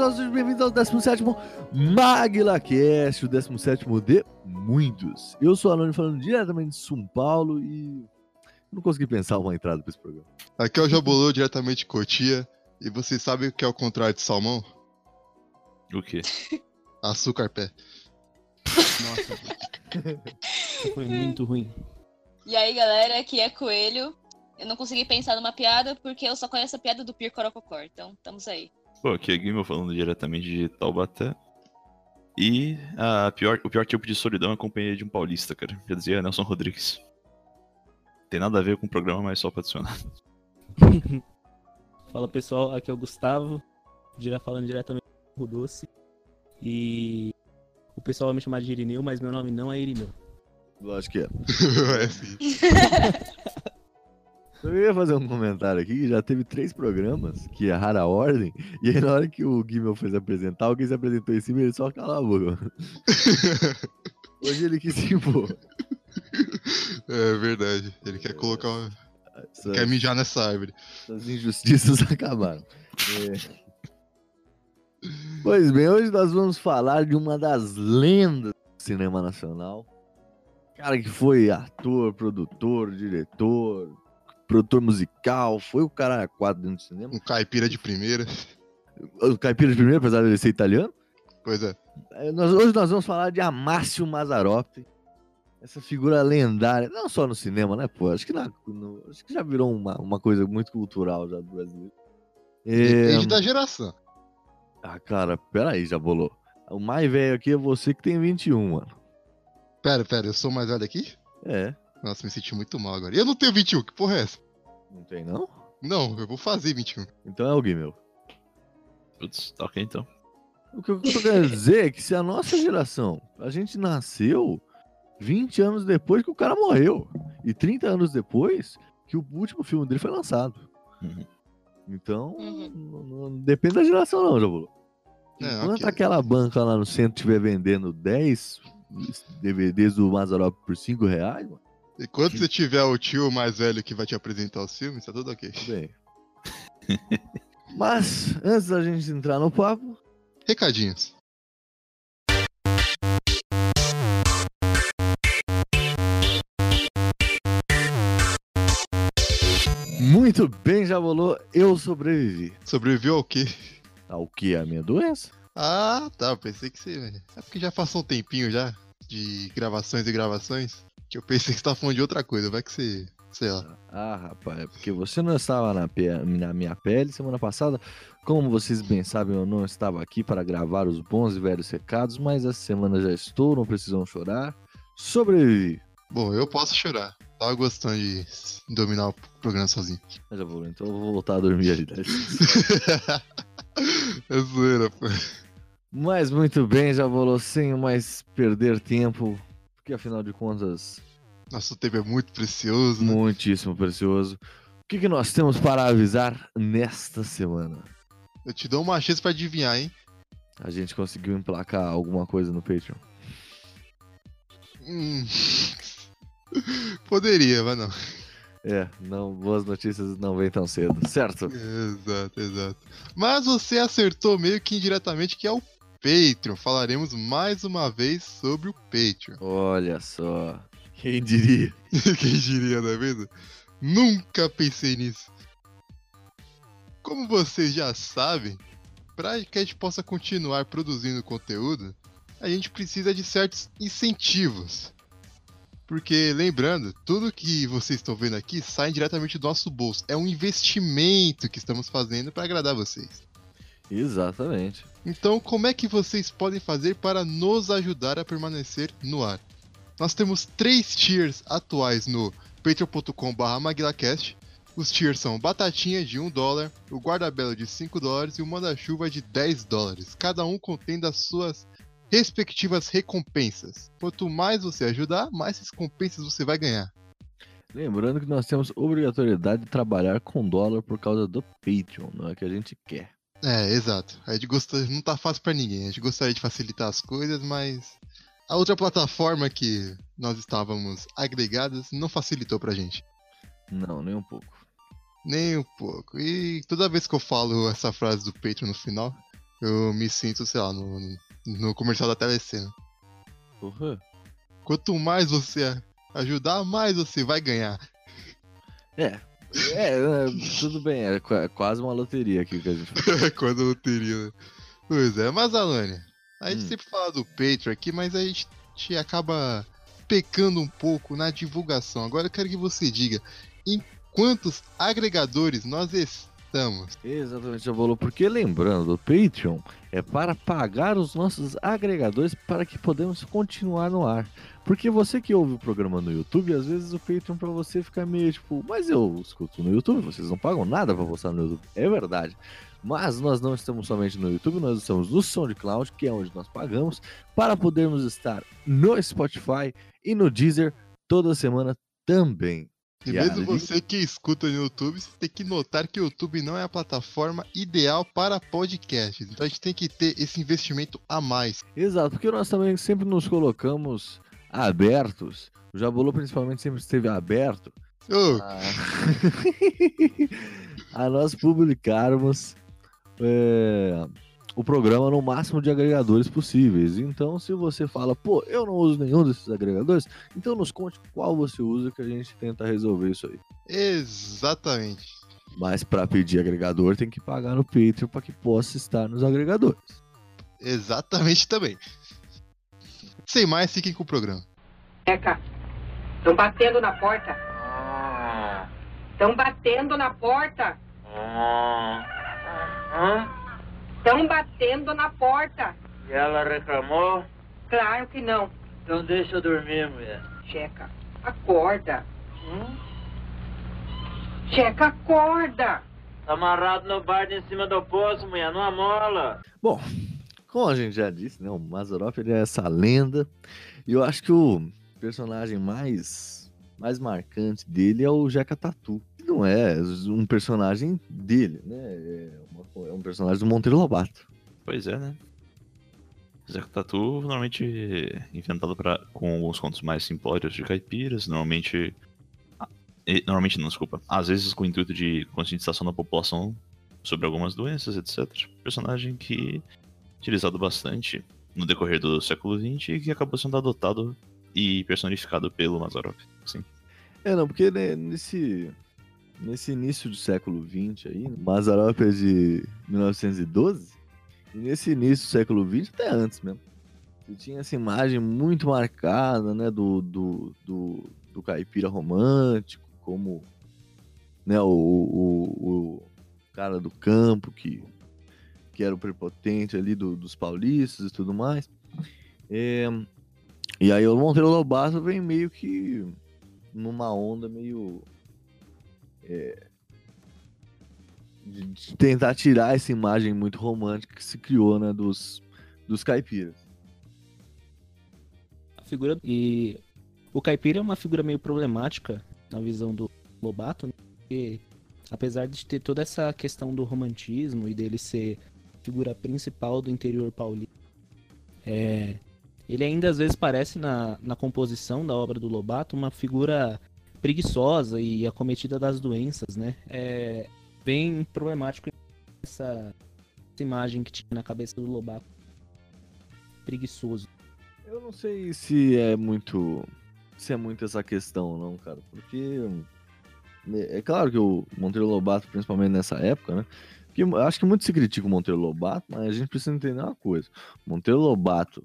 Pessoal, sejam bem-vindos ao 17 MaglaCast, o 17 de muitos. Eu sou o Alone falando diretamente de São Paulo e não consegui pensar uma entrada para esse programa. Aqui é o Jabolô, diretamente de Cotia. E vocês sabem o que é o contrário de salmão? O quê? Açúcar pé. Nossa, foi muito ruim. E aí, galera, aqui é Coelho. Eu não consegui pensar numa piada porque eu só conheço a piada do Pir Corococó, então estamos aí. Pô, aqui é Guimel falando diretamente de Taubaté. E a pior, o pior tipo de solidão é a companhia de um paulista, cara. Já dizia Nelson Rodrigues. Tem nada a ver com o programa, mas só pra adicionar. Fala pessoal, aqui é o Gustavo, dirá falando diretamente do Doce. E o pessoal vai me chamar de Irineu, mas meu nome não é Irineu. Lógico que é. é assim. Eu ia fazer um comentário aqui que já teve três programas que erraram a ordem, e aí na hora que o Guimel fez apresentar, alguém se apresentou em cima e ele só calou a boca. Hoje ele quis se impor. É verdade. Ele quer colocar uma... Essa- Quer mijar nessa árvore. Essas injustiças acabaram. É. Pois bem, hoje nós vamos falar de uma das lendas do cinema nacional. Cara que foi ator, produtor, diretor, produtor musical, foi o cara quadro dentro do cinema. Um caipira de primeira. O Caipira de primeiro, apesar de ele ser italiano. Pois é. É, nós- hoje nós vamos falar de Amácio Mazzaropi. Essa figura lendária, não só no cinema, né, pô? Acho que, na- no- acho que já virou uma, uma coisa muito cultural já do brasileiro. É, Depende da geração. Ah, cara, peraí, já bolou. O mais velho aqui é você que tem 21, mano. Pera, pera, eu sou mais velho aqui? É, Nossa, me senti muito mal agora. E eu não tenho 21, que porra é essa? não tem não? Não, eu vou fazer 21. Então é o meu. Putz, tá ok então. O que eu tô querendo dizer é que se a nossa geração, a gente nasceu 20 anos depois que o cara morreu. E 30 anos depois que o último filme dele foi lançado. Uhum. Então, Uhum. não, não depende da geração não, Jabulu. É, Enquanto ok. aquela banca lá no centro estiver vendendo 10 DVDs do Mazarop por 5 reais, mano, E quando você tiver o tio mais velho que vai te apresentar os filmes, tá tudo ok. tudo bem. Mas, antes da gente entrar no papo, Recadinhos. muito bem, Jabolô, eu sobrevivi. Sobreviveu ao quê? Ao que? A minha doença? Ah, tá. Pensei que você. É porque já passou um tempinho já de gravações e gravações. Que eu pensei que você tava falando de outra coisa. Vai que você. Sei lá. Ah, rapaz, é porque você não estava na, pe- na minha pele semana passada. Como vocês bem sabem, eu não estava aqui para gravar os bons e velhos recados, mas essa semana já estou, não precisam chorar. Sobrevivi. Bom, eu posso chorar. Tava gostando de dominar o programa sozinho. Mas já vou, então eu vou voltar a dormir ali. tá? é zoeira, pô. Mas muito bem, já vou sem mais perder tempo, porque afinal de contas, Nosso tempo é muito precioso, né? muitíssimo precioso. O que, que nós temos para avisar nesta semana? Eu te dou uma chance pra adivinhar, hein? A gente conseguiu emplacar alguma coisa no Patreon. Hum. Poderia, mas não. É, não, boas notícias não vêm tão cedo, certo? Exato, exato. Mas você acertou meio que indiretamente que é o Patreon. Falaremos mais uma vez sobre o Patreon. Olha só. Quem diria? Quem diria, não é mesmo? Nunca pensei nisso. Como vocês já sabem, para que a gente possa continuar produzindo conteúdo, a gente precisa de certos incentivos. Porque, lembrando, tudo que vocês estão vendo aqui sai diretamente do nosso bolso. É um investimento que estamos fazendo para agradar vocês. Exatamente. Então, como é que vocês podem fazer para nos ajudar a permanecer no ar? Nós temos três tiers atuais no patreon.com.br maguilacast. Os tiers são Batatinha de 1 dólar, o Guarda-Belo de 5 dólares e o Manda-Chuva de 10 dólares. Cada um contendo as suas respectivas recompensas. Quanto mais você ajudar, mais recompensas você vai ganhar. Lembrando que nós temos obrigatoriedade de trabalhar com dólar por causa do Patreon, não é que a gente quer. É, exato. A gente gosta, não tá fácil para ninguém. A gente gostaria de facilitar as coisas, mas a outra plataforma que nós estávamos agregadas não facilitou pra gente. Não, nem um pouco. Nem um pouco. E toda vez que eu falo essa frase do Patreon no final, eu me sinto, sei lá, no, no comercial da Telecena. Porra. Quanto mais você ajudar, mais você vai ganhar. É. É, é, tudo bem, é qua- é quase uma loteria aqui que a gente faz. Quando eu teria. né? Pois é, mas Alane, a gente Hum. sempre fala do Patreon aqui, mas a gente, te acaba pecando um pouco na divulgação. Agora eu quero que você diga em quantos agregadores nós estamos. Exatamente, já falou. Porque lembrando, o Patreon é para pagar os nossos agregadores para que podemos continuar no ar. Porque você que ouve o programa no YouTube, às vezes o Patreon para você fica meio tipo, mas eu escuto no YouTube, vocês não pagam nada para postar no YouTube. É verdade. Mas nós não estamos somente no YouTube, nós estamos no SoundCloud, que é onde nós pagamos, para podermos estar no Spotify e no Deezer toda semana também. E a mesmo você que escuta no YouTube, você tem que notar que o YouTube não é a plataforma ideal para podcasts. Então a gente tem que ter esse investimento a mais. Exato, porque nós também sempre nos colocamos abertos. O Jabulô principalmente sempre esteve aberto a, a nós publicarmos é, o programa no máximo de agregadores possíveis. Então, se você fala, pô, eu não uso nenhum desses agregadores, então nos conte qual você usa que a gente tenta resolver isso aí. exatamente. Mas para pedir agregador tem que pagar no Patreon para que possa estar nos agregadores. Exatamente também. Sem mais, fiquem com o programa. Eca, estão batendo na porta. Estão batendo na porta. Estão batendo na porta. E ela reclamou? Claro que não. Então deixa eu dormir, mulher. Checa, acorda. Checa, acorda. Tá amarrado no bar em cima do poço, mulher, não amola. Bom, como a gente já disse, né, o Mazarop ele é essa lenda. E eu acho que o personagem mais, mais marcante dele é o Jeca Tatu. Que Não é um personagem dele, né? É, é um personagem do Monteiro Lobato. Pois é, né? Zé Tatu, normalmente inventado pra, com alguns contos mais simplórios de caipiras, normalmente. Normalmente não, desculpa. Às vezes com o intuito de conscientização da população sobre algumas doenças, etc. Personagem que utilizado bastante no decorrer do século XX e que acabou sendo adotado e personificado pelo Mazarop. Sim. É, não, porque né, nesse, nesse início do século XX aí, né, Mazarop é de 1912, e nesse início do século XX, até antes mesmo, você tinha essa imagem muito marcada, né, do, do, do, do caipira romântico, como né, o, o, o cara do campo que, que era o prepotente ali do- dos paulistas e tudo mais. É, e aí o Monteiro Lobato vem meio que numa onda meio. É, de, de tentar tirar essa imagem muito romântica que se criou, né, dos, dos caipiras. A figura e o caipira é uma figura meio problemática na visão do Lobato, né? porque apesar de ter toda essa questão do romantismo e dele ser figura principal do interior paulista, é, ele ainda às vezes parece na, na composição da obra do Lobato uma figura preguiçosa e acometida das doenças, né? É bem problemático essa, essa imagem que tinha na cabeça do Lobato. preguiçoso. Eu não sei se é muito. Se é muito essa questão, não, cara. Porque. né, É claro que o Monteiro Lobato, principalmente nessa época, né? Porque acho que muito se critica o Monteiro Lobato, mas a gente precisa entender uma coisa. Monteiro Lobato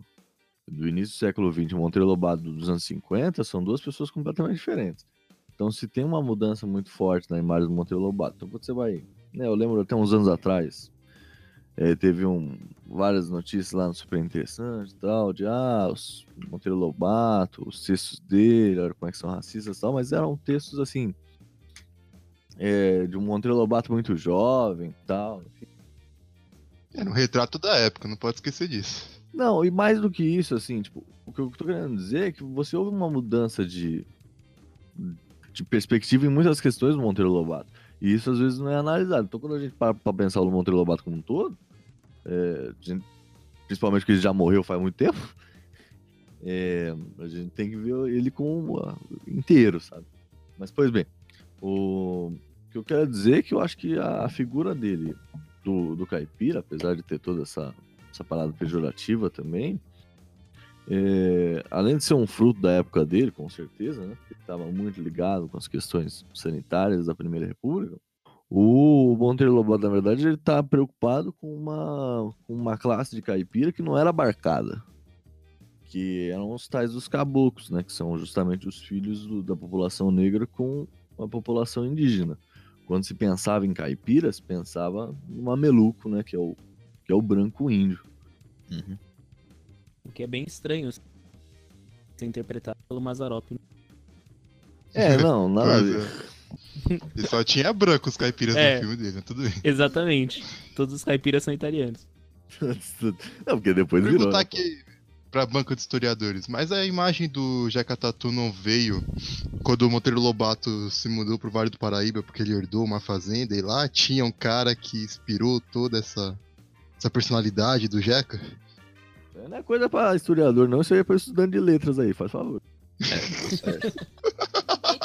do início do século XX e Monteiro Lobato dos anos 50 são duas pessoas completamente diferentes. Então, se tem uma mudança muito forte na imagem do Monteiro Lobato, então você vai. Né, eu lembro até uns anos atrás, eh, teve um, várias notícias lá no Super Interessante e tal, de ah, os Monteiro Lobato, os textos dele, olha como é que são racistas e tal, mas eram textos assim. eh, de um Monteiro Lobato muito jovem e tal. enfim. Era um retrato da época, não pode esquecer disso. Não, e mais do que isso, assim, tipo, o que eu tô querendo dizer é que você houve uma mudança de, de perspectiva em muitas questões do Monteiro Lobato. E isso às vezes não é analisado. Então, quando a gente para pra pensar no Monteiro Lobato como um todo, é, gente- principalmente porque ele já morreu faz muito tempo, é, a gente tem que ver ele como ah, inteiro, sabe? Mas, pois bem, o que eu quero dizer é que eu acho que a, a figura dele, do, do caipira, apesar de ter toda essa, essa parada pejorativa também, é, além de ser um fruto da época dele, com certeza, né? Estava muito ligado com as questões sanitárias da Primeira República. O Monteiro Lobato, na verdade, ele tá preocupado com uma, uma classe de caipira que não era abarcada. Que eram os tais dos caboclos, né? Que são justamente os filhos do- da população negra com a população indígena. Quando se pensava em caipiras, pensava no mameluco, né? Que é o, que é o branco índio. Uhum. O que é bem estranho ser interpretado pelo Mazarop. É, não, nada a Pois ver. E só tinha branco os caipiras É. no filme dele, né? tudo bem. Exatamente. Todos os caipiras são italianos. Não, porque depois virou. Perguntar né? aqui pra banca de historiadores, mas a imagem do Jeca Tatu não veio quando o Monteiro Lobato se mudou pro Vale do Paraíba porque ele herdou uma fazenda e lá tinha um cara que inspirou toda essa, essa personalidade do Jeca? Não é coisa pra historiador, não. Isso aí é pra estudante de letras aí, faz favor. Eita,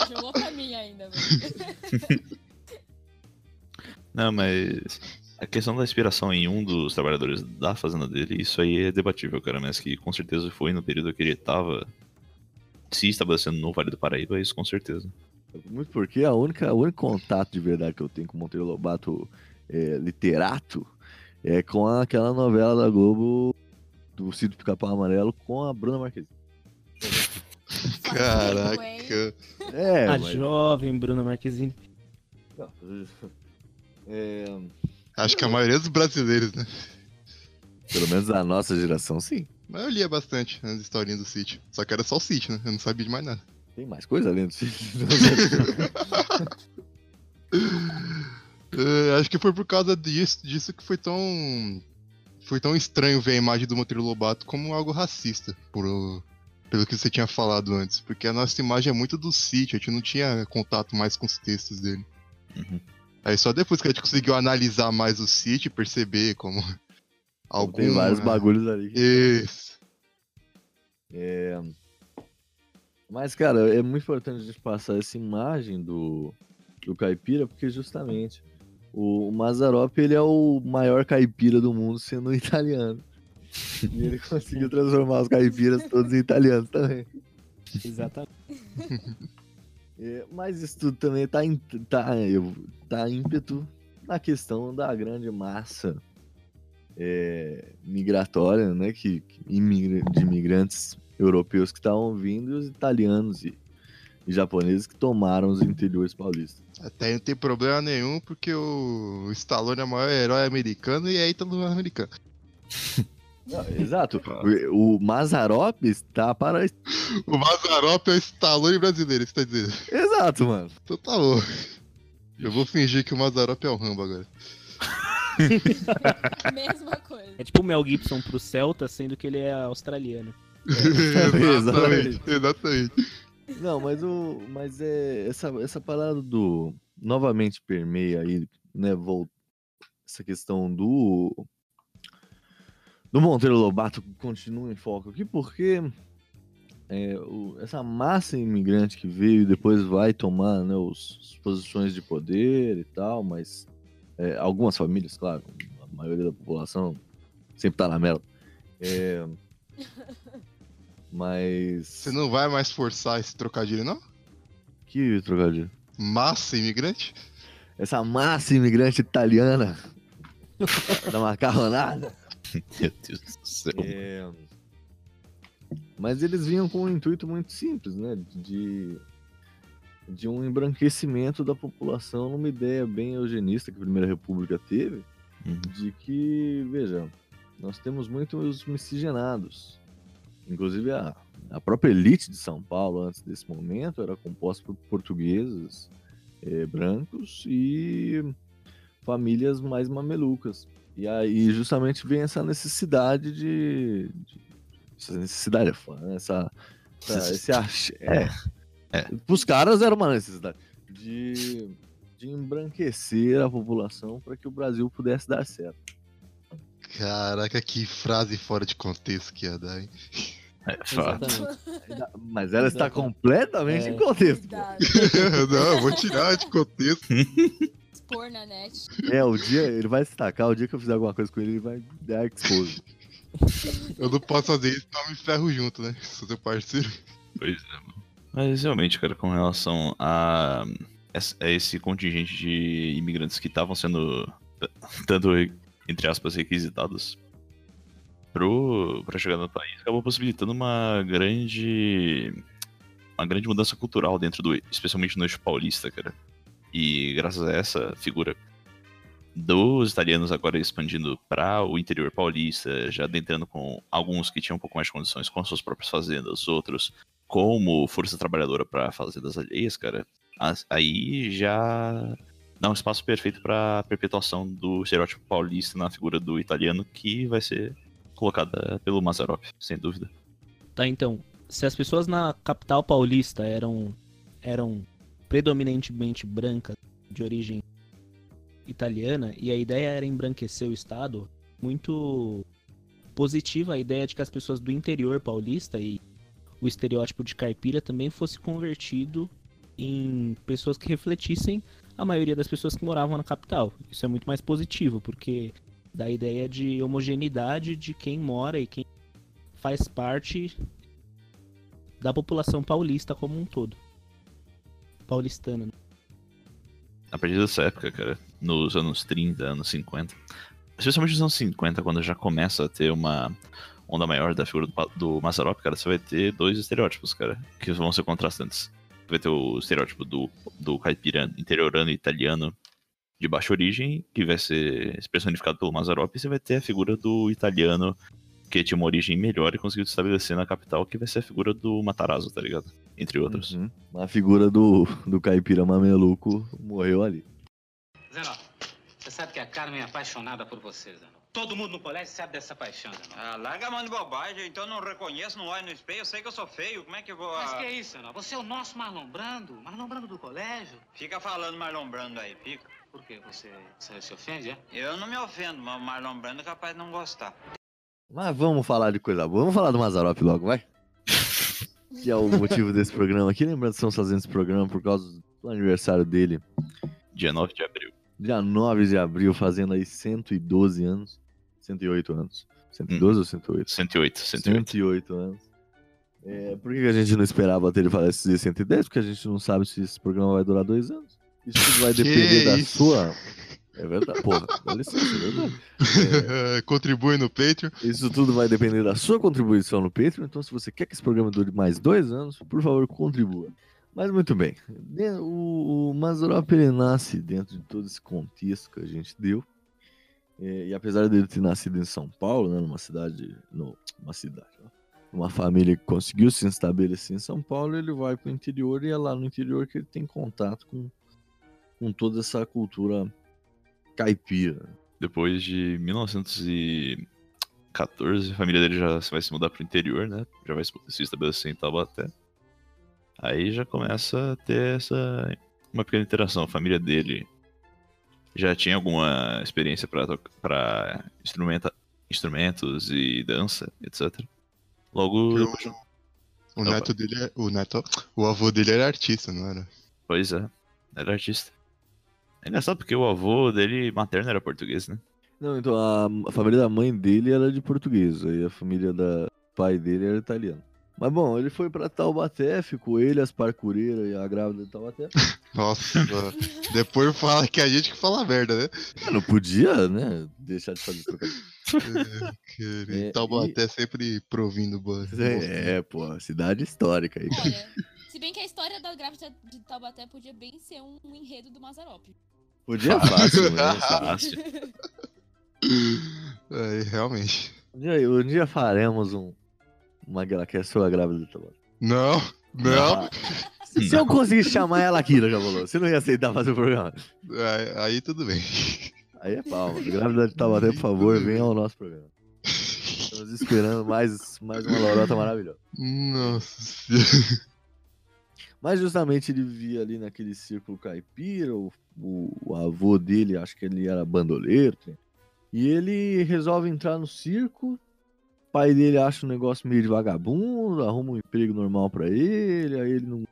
jogou pra mim ainda, velho. Não, mas a questão da inspiração em um dos trabalhadores da fazenda dele, isso aí é debatível, cara, mas que com certeza foi no período que ele tava se estabelecendo no Vale do Paraíba, isso com certeza. Muito porque a única, o único contato de verdade que eu tenho com o Monteiro Lobato é, literato é com aquela novela da Globo do Cito Pica-Pau Amarelo com a Bruna Marquezine. Caraca. É, a mas... jovem Bruna Marquezine. É, Acho que a maioria dos brasileiros, né? pelo menos da nossa geração, sim. Mas eu lia bastante as historinhas do sítio. Só que era só o sítio, né? Eu não sabia de mais nada. Tem mais coisa além do É, acho que foi por causa disso, disso que foi tão. Foi tão estranho ver a imagem do Monteiro Lobato como algo racista, por, pelo que você tinha falado antes. Porque a nossa imagem é muito do sítio, a gente não tinha contato mais com os textos dele. Uhum. Aí só depois que a gente conseguiu analisar mais o sítio e perceber como. Algum... Tem vários bagulhos ali. Isso. É... Mas, cara, é muito importante a gente passar essa imagem do, do caipira, porque justamente o, Mazarop ele é o maior caipira do mundo sendo italiano. E ele conseguiu transformar os caipiras todos em italianos também. Exatamente. É, mas isso tudo também tá, em- tá, eu- tá ímpeto na questão da grande massa é, migratória, né? Que, que imigra- de imigrantes europeus que estavam vindo e os italianos e, e japoneses que tomaram os interiores paulistas. Até aí não tem problema nenhum, porque o Stallone é o maior herói americano e é ítalo-americano. Não, exato. O, o Mazarop está para. O Mazarop é o Stallone brasileiro, isso tá dizendo. Exato, mano. Então tá bom. Eu vou fingir que o Mazarop é o Rambo agora. Mesma coisa. É tipo o Mel Gibson pro Celta, sendo que ele é australiano. exatamente, exatamente. Não, mas o. Mas é. Essa, essa parada do. Novamente permeia aí, né? Vol... Essa questão do. Do Monteiro Lobato continua em foco aqui, porque é, o- essa massa imigrante que veio e depois vai tomar né, os, as posições de poder e tal, mas é, algumas famílias, claro, a maioria da população sempre tá na merda. É, Mas. Você não vai mais forçar esse trocadilho, não? Que trocadilho? Massa imigrante? Essa massa imigrante italiana da macarronada. Meu Deus do céu. É, Mas eles vinham com um intuito muito simples, né? De, de um embranquecimento da população numa ideia bem eugenista que a Primeira República teve, Uhum. de que, veja, nós temos muitos miscigenados. Inclusive a, a própria elite de São Paulo, antes desse momento, era composta por portugueses, eh, brancos e famílias mais mamelucas. E aí justamente vem essa necessidade de. de- essa necessidade é foda, né? Essa, essa- esse ach... é. É. Pros caras era uma necessidade de, de embranquecer a população para que o Brasil pudesse dar certo. Caraca, que frase fora de contexto que ia dar, hein? É fato. Exatamente. Mas ela está completamente É. em contexto. não, eu vou tirar de contexto. Expor na net. É, o dia, ele vai se tacar, o dia que eu fizer alguma coisa com ele, ele vai dar expose. Eu não posso fazer isso, senão eu me ferro junto, né? Sou seu parceiro. Pois é, mano. Mas realmente, cara, com relação a, a esse contingente de imigrantes que estavam sendo, tanto, entre aspas, requisitados pro, pra chegar no país, acabou possibilitando uma grande. uma grande mudança cultural dentro do. especialmente no eixo paulista, cara. E graças a essa figura dos italianos agora expandindo para o interior paulista, já adentrando com alguns que tinham um pouco mais de condições com as suas próprias fazendas, outros como força trabalhadora para fazendas alheias, cara, aí já dá um espaço perfeito para perpetuação do estereótipo paulista na figura do italiano que vai ser colocada pelo Mazarop, sem dúvida. Tá, então, se as pessoas na capital paulista eram, eram predominantemente brancas, de origem italiana, e a ideia era embranquecer o Estado, muito positiva a ideia de que as pessoas do interior paulista e o estereótipo de caipira também fosse convertido em pessoas que refletissem a maioria das pessoas que moravam na capital. Isso é muito mais positivo, porque dá a ideia de homogeneidade de quem mora e quem faz parte da população paulista como um todo. Paulistana. né? A partir dessa época, cara, nos anos 30, anos 50, especialmente nos anos 50, quando já começa a ter uma onda maior da figura do, do Mazarop, cara, você vai ter dois estereótipos, cara, que vão ser contrastantes. Vai ter o estereótipo do, do caipira interiorano italiano de baixa origem, que vai ser personificado pelo Mazarop, e você vai ter a figura do italiano que tinha uma origem melhor e conseguiu se estabelecer na capital, que vai ser a figura do Matarazzo, tá ligado? Entre outros. Uhum. A figura do, do caipira mameluco morreu ali. Zenó, você sabe que a Carmen é apaixonada por você, Zenó. Todo mundo no colégio sabe dessa paixão, Zenó. Ah, larga a mão de bobagem, então eu não reconheço, não olho no espelho, eu sei que eu sou feio, como é que eu vou... Mas ah, que é isso, Zenó? Você é o nosso Marlon Brando, Marlon Brando do colégio. Fica falando Marlon Brando aí, fica. Por quê? Você, você se ofende, é? Eu não me ofendo, mas o Marlon Brando é capaz de não gostar. Mas vamos falar de coisa boa. Vamos falar do Mazarop logo, vai? que é o motivo desse programa aqui. Lembrando que estamos fazendo esse programa por causa do aniversário dele, Dia 9 de abril. dia 9 de abril, fazendo aí 112 anos. 108 anos. 112 ou 108? 108, 108. 108 anos. É, por que que a gente não esperava ter ele falecer 110? Porque a gente não sabe se esse programa vai durar dois anos. Isso tudo vai Que depender da isso? sua. É verdade, porra, dá licença, é verdade. Contribui no Patreon. Isso tudo vai depender da sua contribuição no Patreon. Então, se você quer que esse programa dure mais dois anos, por favor, contribua. Mas muito bem. O, o ele nasce dentro de todo esse contexto que a gente deu. É, e apesar dele ter nascido em São Paulo, né, numa cidade, no, uma cidade, uma família que conseguiu se estabelecer em São Paulo, ele vai para o interior e é lá no interior que ele tem contato com, com toda essa cultura caipira. Depois de 1914, a família dele já vai se mudar pro interior, né? Já vai se estabelecer em Taubaté. Aí já começa a ter essa uma pequena interação. A família dele já tinha alguma experiência para instrumenta, instrumentos e dança, etc. Logo, Eu- depois, O Opa. neto dele é. O neto. O avô dele era artista, não era? pois é, era artista. É engraçado porque o avô dele materno era português, né? Não, então a, a família da mãe dele era de português, aí a família da pai dele era italiano. Mas bom, ele foi pra Taubaté, ficou ele, as parcureiras e a grávida de Taubaté. Nossa, depois fala que é a gente que fala merda, né? Eu não podia, né, deixar de fazer trocadilho. É, É, Taubaté sempre provindo boa. É, é, pô, cidade histórica aí. Olha, se bem que a história da grávida de Taubaté podia bem ser um, um enredo do Mazarop. Podia fácil, né? Fácil. É, realmente. Um dia, um dia faremos um, uma Guilherme sobre a grávida de Taubaté. Não, não. Se se eu conseguir chamar ela aqui, já falou. Você não ia aceitar fazer o programa? Aí, aí tudo bem. Aí é palma. Grávida de Taubaté, por favor, venha ao nosso programa. Estamos esperando mais, mais uma lorota maravilhosa. Nossa senhora. Mas justamente ele vivia ali naquele círculo caipira, o, o- o avô dele, acho que ele era bandoleiro. E ele resolve entrar no circo. O pai dele acha um negócio meio de vagabundo, arruma um emprego normal pra ele, aí ele não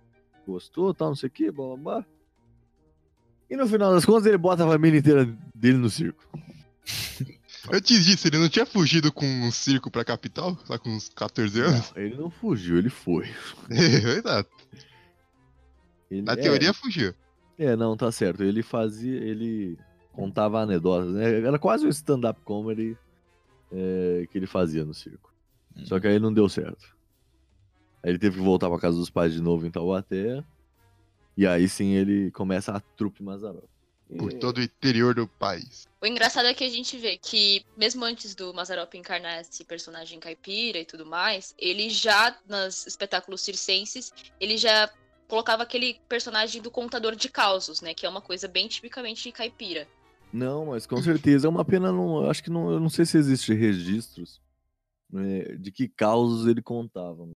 gostou, tal, não sei o que, blá blá blá. E no final das contas ele bota a família inteira dele no circo. Antes disso, ele não tinha fugido com um circo pra capital? Lá com uns 14 anos? Ele não fugiu, ele foi. Exato. Ele- Na é, teoria, fugiu. É, não, tá certo. Ele fazia. Ele contava anedotas, né? Era quase um stand-up comedy é, que ele fazia no circo. Só que aí não deu certo. Aí ele teve que voltar pra casa dos pais de novo em Taubaté. E aí sim ele começa a trupe Mazarop. Por todo o interior do país. O engraçado é que a gente vê que, mesmo antes do Mazarop encarnar esse personagem caipira e tudo mais, ele já, nos espetáculos circenses, ele já colocava aquele personagem do contador de causos, né? Que é uma coisa bem tipicamente caipira. Não, mas com certeza é uma pena. Não, eu acho que não, eu não sei se existe registros né, de que causos ele contava.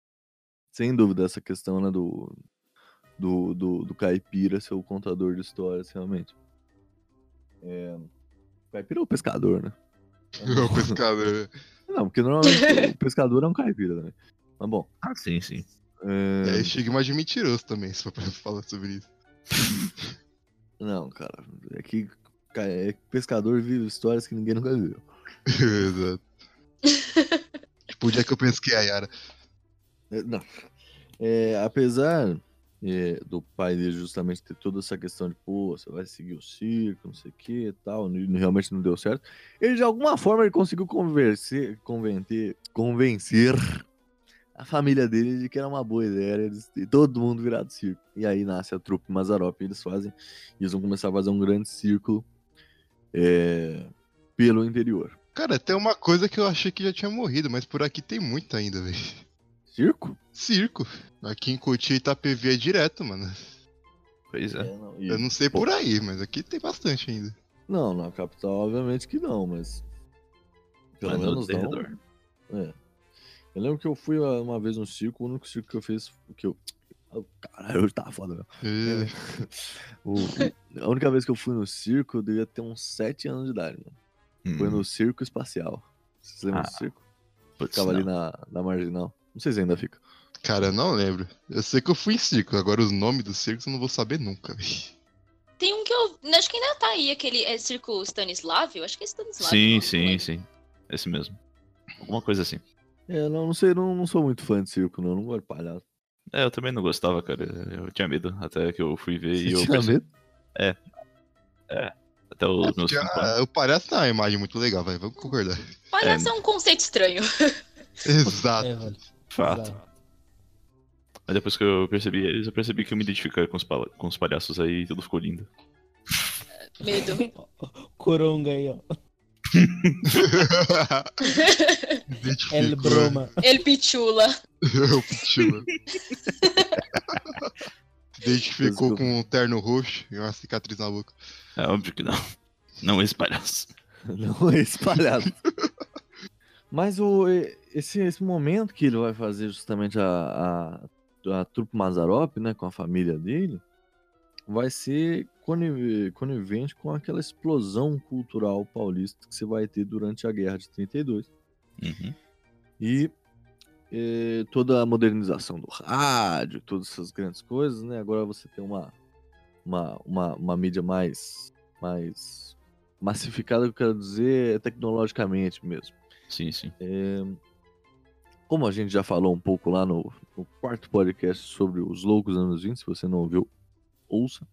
Sem dúvida, essa questão né, do, do, do, do caipira ser o contador de histórias, realmente. É, caipira é o pescador, né? O pescador. Não, porque normalmente o pescador é um caipira também. Mas bom. Ah, sim, sim. É, É... estigma de mentiroso também, se for pra falar sobre isso. Não, cara. É que, é pescador vive histórias que ninguém nunca viu. Exato. tipo o dia que eu penso que é a Yara. É, Não. É, apesar é, do pai dele justamente ter toda essa questão de, pô, você vai seguir o circo, não sei o que e tal, e realmente não deu certo, ele de alguma forma ele conseguiu convencer, convencer a família dele de que era uma boa ideia eles, e todo mundo virar do circo. E aí nasce a trupe Mazarop e eles fazem, e eles vão começar a fazer um grande círculo é, pelo interior. Cara, tem uma coisa que eu achei que já tinha morrido, mas por aqui tem muito ainda, velho. Circo? Circo. Aqui em Cotia e Itapevi é direto, mano. Pois é. não, e- Eu não sei pô. por aí, mas aqui tem bastante ainda. Não, na capital, obviamente que não, mas. Pelo Mas no menos não. É. Eu lembro que eu fui uma vez no circo, o único circo que eu fiz. Que eu... Oh, caralho, hoje tava foda, meu. É. O- a única vez que eu fui no circo, eu devia ter uns 7 anos de idade, mano. Foi Hum. no Circo Espacial. Vocês lembram Ah, do circo? Putz, Ficava ali não. na, na marginal. Não sei se ainda fica. Cara, eu não lembro. Eu sei que eu fui em circo, agora os nomes dos circos eu não vou saber nunca, velho. Tem um que eu. Acho que ainda tá aí, aquele é Circo Stanislav? Eu acho que é Stanislav. Sim, sim, sim. Esse mesmo. Alguma coisa assim. É, não, não sei, não, não sou muito fã de circo, não. Não gosto de palhaço. É, eu também não gostava, cara. Eu tinha medo até que eu fui ver Você e eu tinha medo? É. É. Até os meus anos. ah, o palhaço tá uma imagem muito legal, velho. Vamos concordar. Palhaço é um conceito estranho. Exato. É. Fato. Exato. Mas depois que eu percebi eles, eu percebi que eu me identificava com os, pala- com os palhaços aí e tudo ficou lindo. Medo. Coronga aí, ó. El Broma. El Pichula. o Pichula. Se identificou com um terno roxo e uma cicatriz na boca. É óbvio que não. Não esse palhaço. Não é espalhado. Mas o, esse, esse momento que ele vai fazer justamente a, a, a trupe Mazarop, né, com a família dele, vai ser coni- conivente com aquela explosão cultural paulista que você vai ter durante a Guerra de 32. Uhum. E eh, toda a modernização do rádio, todas essas grandes coisas, né? Agora você tem uma, uma, uma, uma mídia mais, mais massificada, eu quero dizer, tecnologicamente mesmo. Sim, sim. É, como a gente já falou um pouco lá no, no quarto podcast sobre os loucos anos 20, se você não ouviu, ouça.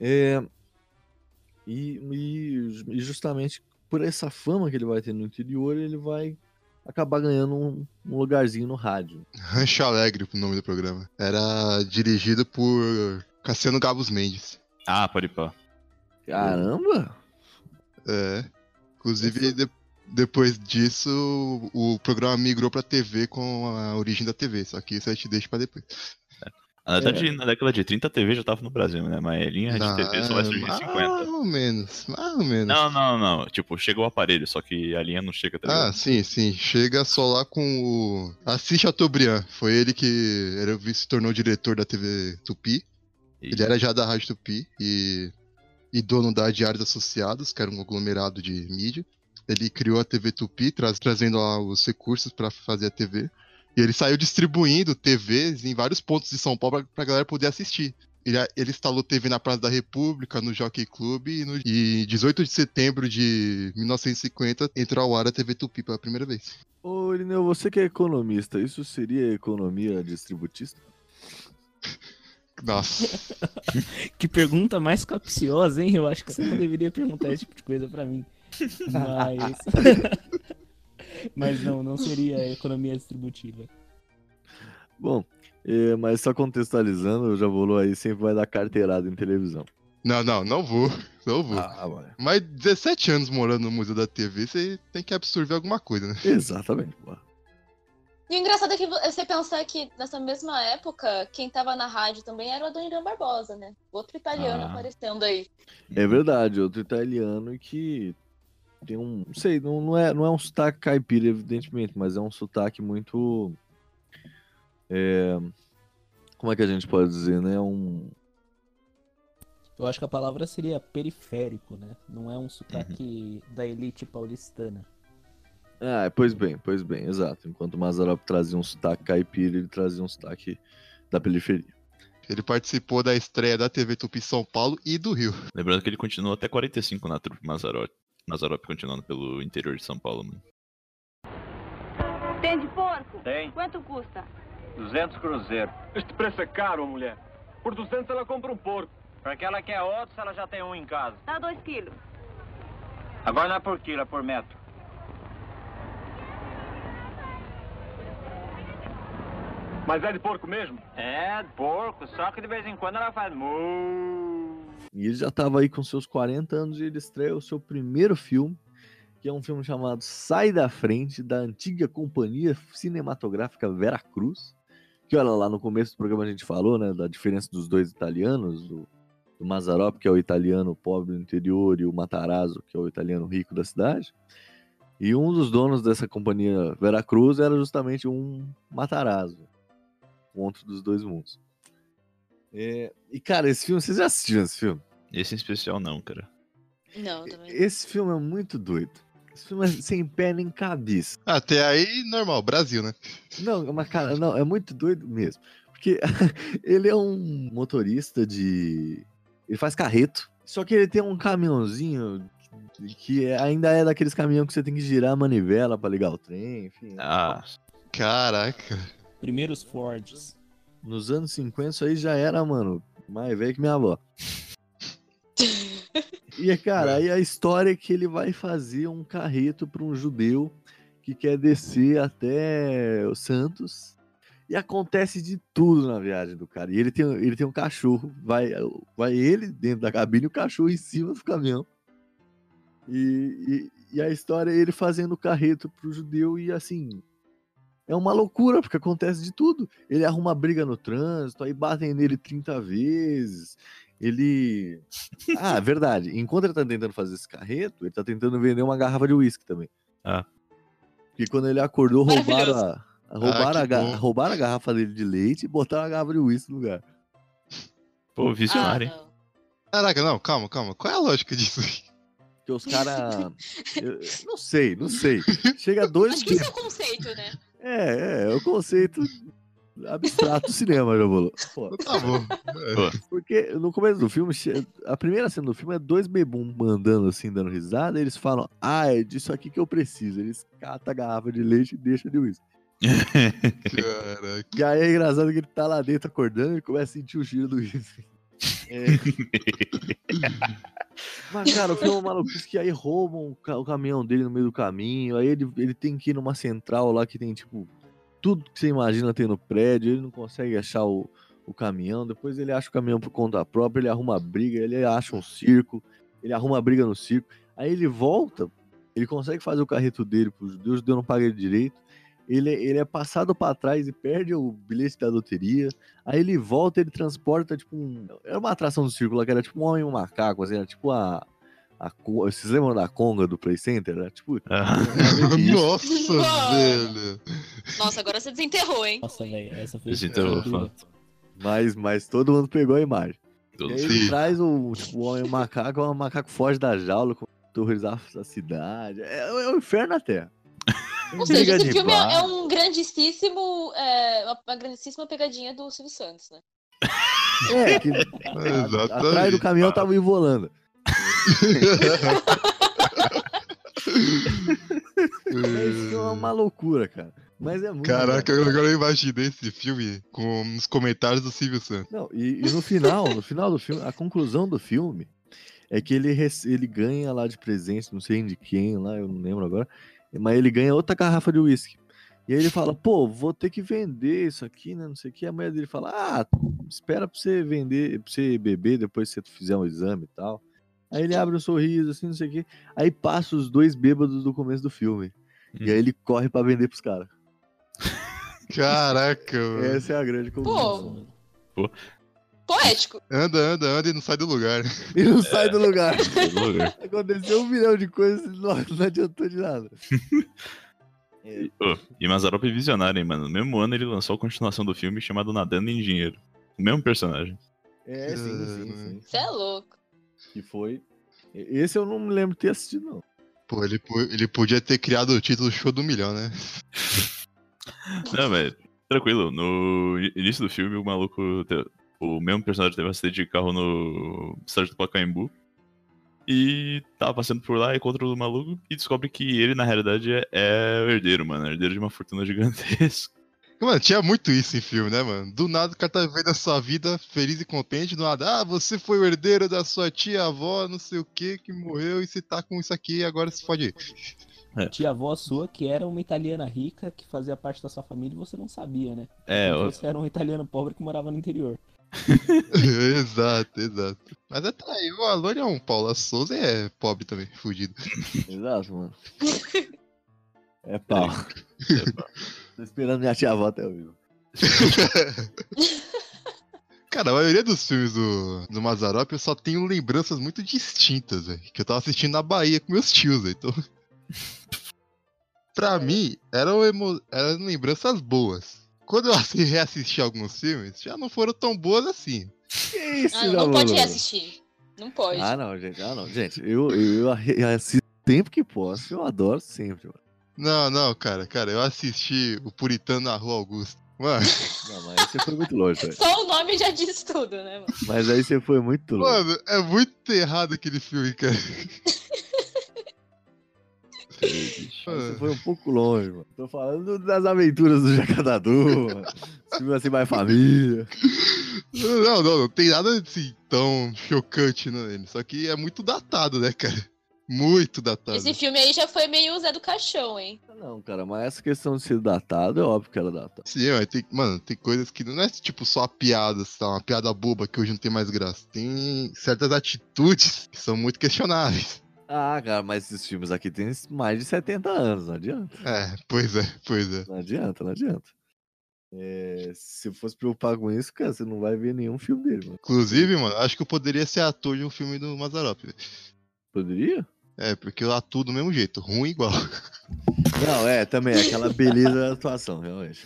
É, e, e- e justamente por essa fama que ele vai ter no interior, ele vai acabar ganhando um, um lugarzinho no rádio. Rancho Alegre, o nome do programa. Era dirigido por Cassiano Gabos Mendes. Ah, pode pá. Caramba! É. Inclusive, de- depois disso, o programa migrou pra TV com a origem da TV. Só que isso a gente deixa pra depois. Na verdade, É. na década de 30 a TV já tava no Brasil, né? Mas a linha de Não, TV só vai surgir em mais 50. ou menos, mais ou menos. Não, não, não. Tipo, chega o aparelho, só que a linha não chega, tá Ah, ligado? sim, sim. Chega só lá com o. Assis Chateaubriand. Foi ele que era, se tornou diretor da TV Tupi. E- Ele era já da Rádio Tupi e, e dono da Diários Associados, que era um aglomerado de mídia. Ele criou a TV Tupi, traz- trazendo lá os recursos para fazer a TV. E ele saiu distribuindo TVs em vários pontos de São Paulo pra, pra galera poder assistir. Ele, ele instalou TV na Praça da República, no Jockey Club, e, no, e 18 de setembro de 1950 entrou ao ar a TV Tupi pela primeira vez. Ô, Irineu, você que é economista, isso seria economia distributista? Nossa. Que pergunta mais capciosa, hein? Eu acho que você não deveria perguntar esse tipo de coisa pra mim. Mas. Mas não, não seria economia distributiva. Bom, é, mas só contextualizando, o Javolô aí sempre vai dar carteirada em televisão. Não, não, não vou. Não vou. Ah, vai. Mas 17 anos morando no Museu da TV, você tem que absorver alguma coisa, né? Exatamente. pô. E o engraçado é que vo- você pensar que nessa mesma época, quem tava na rádio também era o Adoniran Barbosa, né? Outro italiano Ah. aparecendo aí. É verdade, outro italiano que tem um. Não sei, não, não, é, não é um sotaque caipira, evidentemente, mas é um sotaque muito. é, como é que a gente pode dizer, né? Um. Eu acho que a palavra seria periférico, né? Não é um sotaque da elite paulistana. Ah, pois bem, pois bem, exato. Enquanto o Mazarop trazia um sotaque caipira, ele trazia um sotaque da periferia. Ele participou da estreia da TV Tupi São Paulo e do Rio. Lembrando que ele continuou até 45 na trupe Mazarop. Mazarop continuando pelo interior de São Paulo, mano. Tem de porco? Tem. Quanto custa? 200 cruzeiros. Este preço é caro, mulher. Por 200 ela compra um porco. Pra que ela quer outro se ela já tem um em casa? Dá dois quilos. Agora não é por quilo, é por metro. Mas é de porco mesmo? É, de porco, só que de vez em quando ela faz mu. E ele já estava aí com seus 40 anos e ele estreia o seu primeiro filme, que é um filme chamado Sai da Frente, da antiga companhia cinematográfica Vera Cruz. Que olha lá, no começo do programa a gente falou, né, da diferença dos dois italianos, do, do que é o italiano pobre do interior, e o Matarazzo, que é o italiano rico da cidade. E um dos donos dessa companhia Vera Cruz era justamente um Matarazzo, o outro dos dois mundos. É, e cara, esse filme, vocês já assistiram esse filme? Esse em especial não, cara. Não, também. Esse filme é muito doido. Esse filme é sem pé nem cabeça. Até aí, normal, Brasil, né? Não, mas cara, não, é muito doido mesmo. Porque ele é um motorista de. Ele faz carreto. Só que ele tem um caminhãozinho que ainda é daqueles caminhões que você tem que girar a manivela pra ligar o trem, enfim. Ah, Caraca. Primeiros Fords. Nos anos 50 isso aí já era, mano, mais velho que minha avó. E, cara, aí a história é que ele vai fazer um carreto para um judeu que quer descer até o Santos. E acontece de tudo na viagem do cara. E ele tem, ele tem um cachorro. Vai, vai ele dentro da cabine e o cachorro em cima do caminhão. E, e, e a história é ele fazendo o carreto pro judeu e assim. É uma loucura, porque acontece de tudo. Ele arruma briga no trânsito, aí batem nele 30 vezes. Ele. Ah, verdade. Enquanto ele tá tentando fazer esse carreto, ele tá tentando vender uma garrafa de uísque também. Ah. E quando ele acordou, roubaram a, roubaram, Ah, a, que bom. roubaram a garrafa dele de leite e botaram a garrafa de uísque no lugar. pô, visionário, hein? Ah, não. Caraca, não, calma, calma. Qual é a lógica disso? Porque os caras. Não sei, não sei. Chega a dois. Acho que isso é o conceito, né? É, é, é o conceito abstrato do cinema, já falou. Pô, Tá bom. É. Porque no começo do filme, a primeira cena do filme é dois bebum andando assim, dando risada, e eles falam, ah, é disso aqui que eu preciso. Eles catam a garrafa de leite e deixam de uísque. Caraca. E aí é engraçado que ele tá lá dentro acordando e começa a sentir o cheiro do uísque. É. Mas, cara, o filme é uma maluquice que aí roubam o, ca- o caminhão dele no meio do caminho. Aí ele, ele tem que ir numa central lá que tem, tipo, tudo que você imagina ter no prédio. Ele não consegue achar o, o caminhão. Depois ele acha o caminhão por conta própria. Ele arruma briga. Ele acha um circo. Ele arruma briga no circo. Aí ele volta. Ele consegue fazer o carreto dele pro judeu. O judeu não paga ele direito. Ele, ele é passado pra trás e perde o bilhete da loteria. Aí ele volta, ele transporta, tipo, um... Era uma atração do círculo, que era tipo um homem e um macaco, assim, era tipo a... a Vocês lembram da conga do Play Center? Era tipo... Nossa, Nossa. velho. Nossa, agora você desenterrou, hein? Nossa, velho, essa foi. Desenterrou, fato. Mas, mas todo mundo pegou a imagem. E Todos. aí ele traz o, tipo, o homem e o macaco, o macaco foge da jaula, com terrorizar a cidade. É, é o inferno na Terra. Ou seja, esse filme é, é um grandíssimo. é, uma, uma grandíssima pegadinha do Silvio Santos, né? É, que Exatamente. atrás do caminhão tava o Ivolanda. Esse é uma loucura, cara. Mas é muito. Caraca, legal. agora eu imaginei esse filme com os comentários do Silvio Santos. Não, e, e no final, no final do filme, a conclusão do filme é que ele, ele ganha lá de presente, não sei de quem lá, eu não lembro agora, mas ele ganha outra garrafa de uísque. E aí ele fala, pô, vou ter que vender isso aqui, né? Não sei o que. A mulher dele fala, ah, espera pra você vender, pra você beber depois que você fizer um exame e tal. Aí ele abre um sorriso, assim, não sei o que. Aí passa os dois bêbados do começo do filme. E aí ele corre pra vender pros caras. Caraca, mano. Essa é a grande conclusão. Poético. Anda, anda, anda e não sai do lugar. E não sai do lugar. Lugar. Aconteceu um milhão de coisas e não, não adiantou de nada. E, ô, e Mazarop é visionário, hein, mano. No mesmo ano ele lançou a continuação do filme chamado Nadando em Dinheiro. O mesmo personagem. É, sim, sim, sim. Você é louco. Que foi. Esse eu não me lembro de ter assistido, não. Pô, ele, ele podia ter criado o título Show do Milhão, né? Não, mas tranquilo. No início do filme, o maluco. O mesmo personagem teve um acidente de carro no estádio do Pacaembu. E tava passando por lá, encontra o maluco e descobre que ele, na realidade, é, é o herdeiro, mano. Herdeiro de uma fortuna gigantesca. Mano, tinha muito isso em filme, né, mano? Do nada o cara tá vivendo a sua vida feliz e contente, do nada, ah, você foi o herdeiro da sua tia-avó, não sei o que, que morreu e você tá com isso aqui, agora você pode ir. Tia avó sua, que era uma italiana rica, que fazia parte da sua família e você não sabia, né? É, Então o- Você era um italiano pobre que morava no interior. exato, exato. Mas até aí, o Alone é um Paula Souza e é pobre também, fudido. Exato, mano. É pau. Tô esperando minha tia avó até o vivo. Cara, a maioria dos filmes do, do Mazarop eu só tenho lembranças muito distintas, velho. Que eu tava assistindo na Bahia com meus tios, velho. Então... pra mim, eram, emo... eram lembranças boas. Quando eu assi- reassisti alguns filmes, já não foram tão boas assim. Que isso, Ah, não Lulu? pode reassistir. Não pode. Ah, não, gente. Ah, não. Gente, eu, eu, eu assisto sempre que posso. Eu adoro sempre, mano. Não, não, cara, cara, eu assisti o Puritano na Rua Augusta. Mano, Não, mas aí você foi muito longe, velho. Só o nome já diz tudo, né, mano? Mas aí você foi muito longe. mano, é muito errado aquele filme, cara. Você foi um pouco longe, mano. Tô falando das aventuras do Jacadadu, mano. Filme assim, mais família. Não, não, não tem nada assim tão chocante nele. Só que é muito datado, né, cara? Muito datado. Esse filme aí já foi meio Zé do Caixão, hein? Não, cara, mas essa questão de ser datado é óbvio que era datado. Sim, mas tem, mano, tem coisas que não é tipo só a piada, tá? Uma piada boba que hoje não tem mais graça. Tem certas atitudes que são muito questionáveis. Ah, cara, mas esses filmes aqui têm mais de 70 anos, não adianta. É, pois é, pois é. Não adianta, não adianta. É, se eu fosse preocupar com isso, cara, você não vai ver nenhum filme dele, mano. Inclusive, mano, acho que eu poderia ser ator de um filme do Mazarop. Poderia? É, porque eu atuo do mesmo jeito, ruim igual. Não, é, também, aquela beleza da atuação, realmente.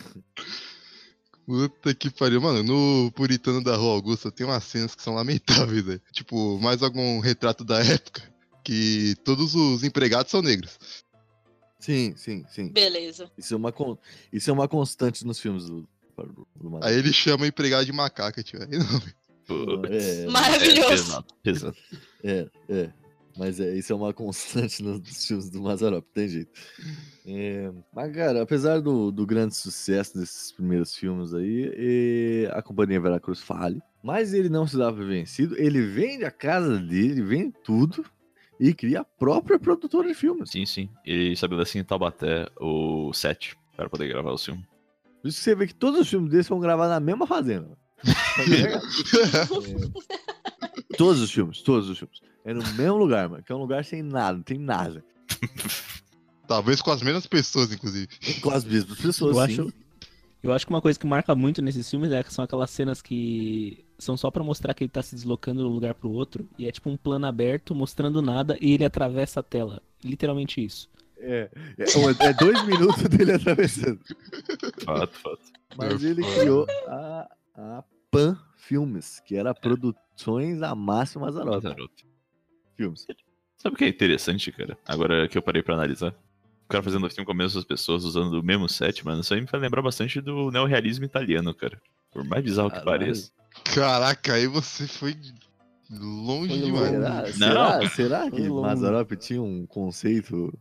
Puta que pariu. Mano, no Puritano da Rua Augusta tem umas cenas que são lamentáveis, velho. Tipo, mais algum retrato da época que todos os empregados são negros. Sim, sim, sim. Beleza. Isso é uma, con- isso é uma constante nos filmes do, do. Aí ele chama o empregado de macaca, tio. Aí não, velho. É, Maravilhoso. É, pesado. É, é. Mas é, isso é uma constante nos filmes do Mazarop, tem jeito. É, mas, cara, apesar do, do grande sucesso desses primeiros filmes aí, e a Companhia Veracruz fale, mas ele não se dá por vencido, ele vende a casa dele, vende tudo e cria a própria produtora de filmes. Sim, sim. Ele estabelece em Taubaté o set para poder gravar o filme. Por isso que você vê que todos os filmes deles vão gravar na mesma fazenda. É, todos os filmes, todos os filmes. É no mesmo lugar, mano. Que é um lugar sem nada, não tem nada. Talvez com as mesmas pessoas, inclusive. Com as mesmas pessoas, Eu sim. acho, eu acho que uma coisa que marca muito nesses filmes é que são aquelas cenas que são só pra mostrar que ele tá se deslocando de um lugar pro outro. E é tipo um plano aberto, mostrando nada, e ele atravessa a tela. Literalmente isso. É, é, é dois minutos dele atravessando. Fato, fato. Mas ele criou a, a Pan Filmes, que era produções da Márcio Mazzaropi. Mazzaropi. Filmes. Sabe o que é interessante, cara? Agora que eu parei pra analisar. O cara fazendo filme com as mesmas pessoas, usando o mesmo set, mano. Isso aí me faz lembrar bastante do neorrealismo italiano, cara. Por mais bizarro que Caralho. pareça. Caraca, aí você foi longe Foi demais. Será, será, Não. será que Foi longe. Mazzaropi tinha um conceito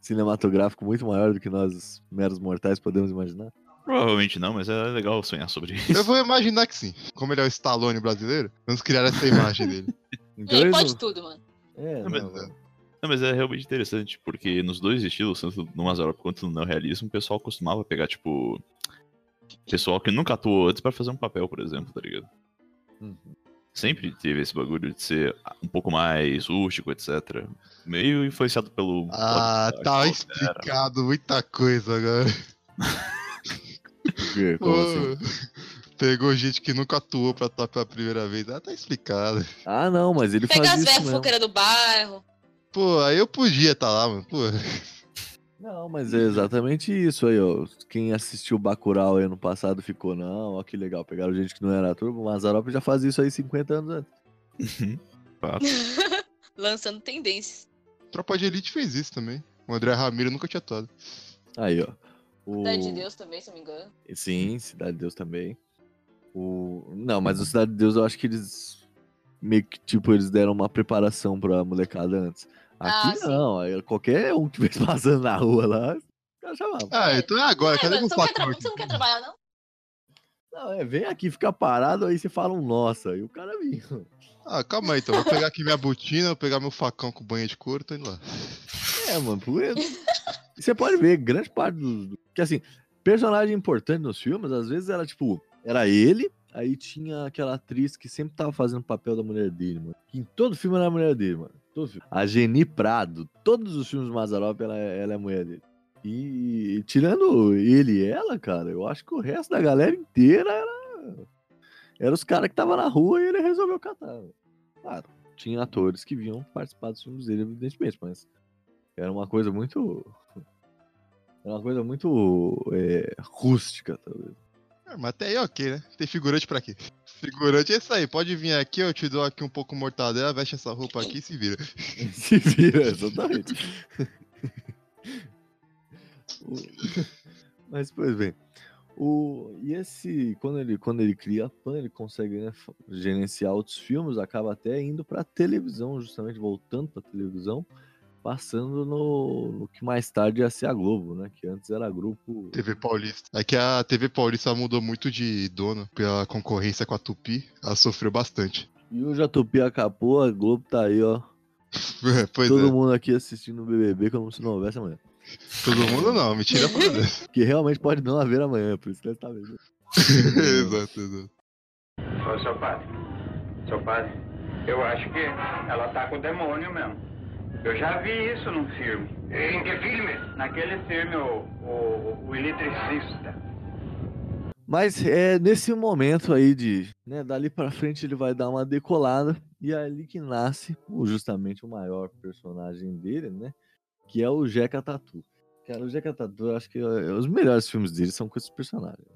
cinematográfico muito maior do que nós, meros mortais, podemos imaginar? Provavelmente não, mas é legal sonhar sobre isso. Eu vou imaginar que sim. Como ele é o Stallone brasileiro, vamos criar essa imagem dele. Então Ele pode não- tudo, mano. É, Não, mas- não, não. Não, mas é realmente interessante, porque nos dois estilos, tanto no Mazarop quanto no neorrealismo, o pessoal costumava pegar, tipo, pessoal que nunca atuou antes pra fazer um papel, por exemplo, tá ligado? Uhum. Sempre teve esse bagulho de ser um pouco mais rústico, etc. Meio influenciado pelo. Ah, tá era. explicado muita coisa agora. Quê? Como assim? Pegou gente que nunca atuou pra atuar pela primeira vez. Ah, tá explicado. Ah, não, mas ele Pegar faz as isso velhas mesmo. foqueiras do bairro. Pô, aí eu podia estar lá, mano. Pô. Não, mas é exatamente isso aí, ó. Quem assistiu Bacurau aí ano passado ficou, não, ó que legal, pegaram gente que não era ator, o Mazzaropi já faz isso aí 50 anos antes. Fato. Lançando tendências. Tropa de Elite fez isso também. O André Ramiro nunca tinha atuado. Aí, ó. O... Cidade de Deus também, se não me engano. Sim, Cidade de Deus também. O... Não, mas o Cidade de Deus eu acho que eles meio que, tipo, eles deram uma preparação pra molecada antes. Ah, Aqui sim. não, aí qualquer um que estivesse passando na rua lá, o cara chamava. Ah, então é agora. É, Cadê meu você, não quer facão tra- aqui? você não quer trabalhar, não? Não, é, vem aqui, fica parado, aí você fala um nossa, e o cara vinha. Ah, calma aí então. Vou pegar aqui minha botina, vou pegar meu facão com banha de couro, tô indo lá. É, mano, por E você pode ver, grande parte do. do- Que assim, personagem importante nos filmes, às vezes era tipo, era ele, aí tinha aquela atriz que sempre tava fazendo o papel da mulher dele, mano. Que em todo filme era a mulher dele, mano. A Geni Prado, todos os filmes do Mazarop, ela, é- ela é a mulher dele. E, tirando ele e ela, cara, eu acho que o resto da galera inteira era. Era os caras que tava na rua e ele resolveu catar. Claro, tinha atores que vinham participar dos filmes dele, evidentemente, mas era uma coisa muito. Era uma coisa muito é, rústica, talvez. É, mas até aí ok, né? Tem figurante pra quê? Figurante é isso aí. Pode vir aqui, eu te dou aqui um pouco mortadela, veste essa roupa aqui e se vira. Se vira, exatamente. O- Mas, pois bem. O... E esse, quando ele, quando ele cria a PAN, ele consegue né, gerenciar outros filmes, acaba até indo pra televisão, justamente voltando pra televisão, passando no, no que mais tarde ia ser a Globo, né? Que antes era grupo. TV Paulista. É que a TV Paulista mudou muito de dono pela concorrência com a Tupi. Ela sofreu bastante. E hoje a Tupi acabou, a Globo tá aí, ó. pois Todo é. mundo aqui assistindo o BBB como se não houvesse amanhã. Todo mundo não, mentira pra Deus. Que realmente pode não haver amanhã, por isso que ele tá vendo. exato, exato. Ô, seu padre. Seu padre, eu acho que ela tá com o demônio mesmo. Eu já vi isso num filme. Em que filme? Naquele filme, o, o, o Eletricista. Mas é nesse momento aí de, né, dali pra frente ele vai dar uma decolada e é ali que nasce justamente o maior personagem dele, né, que é o Jeca Tatu. Cara, o Jeca Tatu, eu acho que é, os melhores filmes dele são com esses personagens.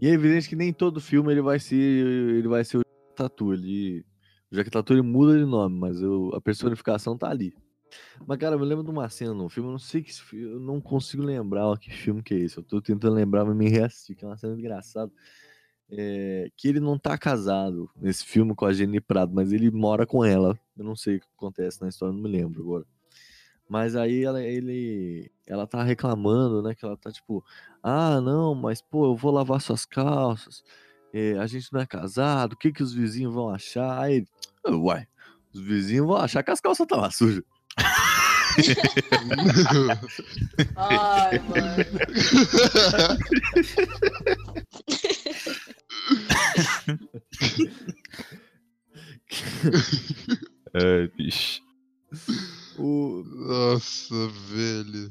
E é evidente que nem todo filme ele vai ser, ele vai ser o Jeca Tatu, ele Jeca Tatu ele muda de nome, mas eu- a personificação tá ali. Mas, cara, eu me lembro de uma cena num filme, eu não sei que eu não consigo lembrar ó, que filme que é esse. Eu tô tentando lembrar, mas me reassistir, que é uma cena engraçada. é, que ele não tá casado nesse filme com a Jenny Prado, mas ele mora com ela. Eu não sei o que acontece na história, não me lembro agora. Mas aí ela, ele, ela tá reclamando, né? Que ela tá tipo, ah, não, mas pô, eu vou lavar suas calças. é, a gente não é casado, o que que os vizinhos vão achar? Aí ele, "Ah, uai, os vizinhos vão achar que as calças estavam sujas. Ai, mano. É, bicho. O, Nossa, velho.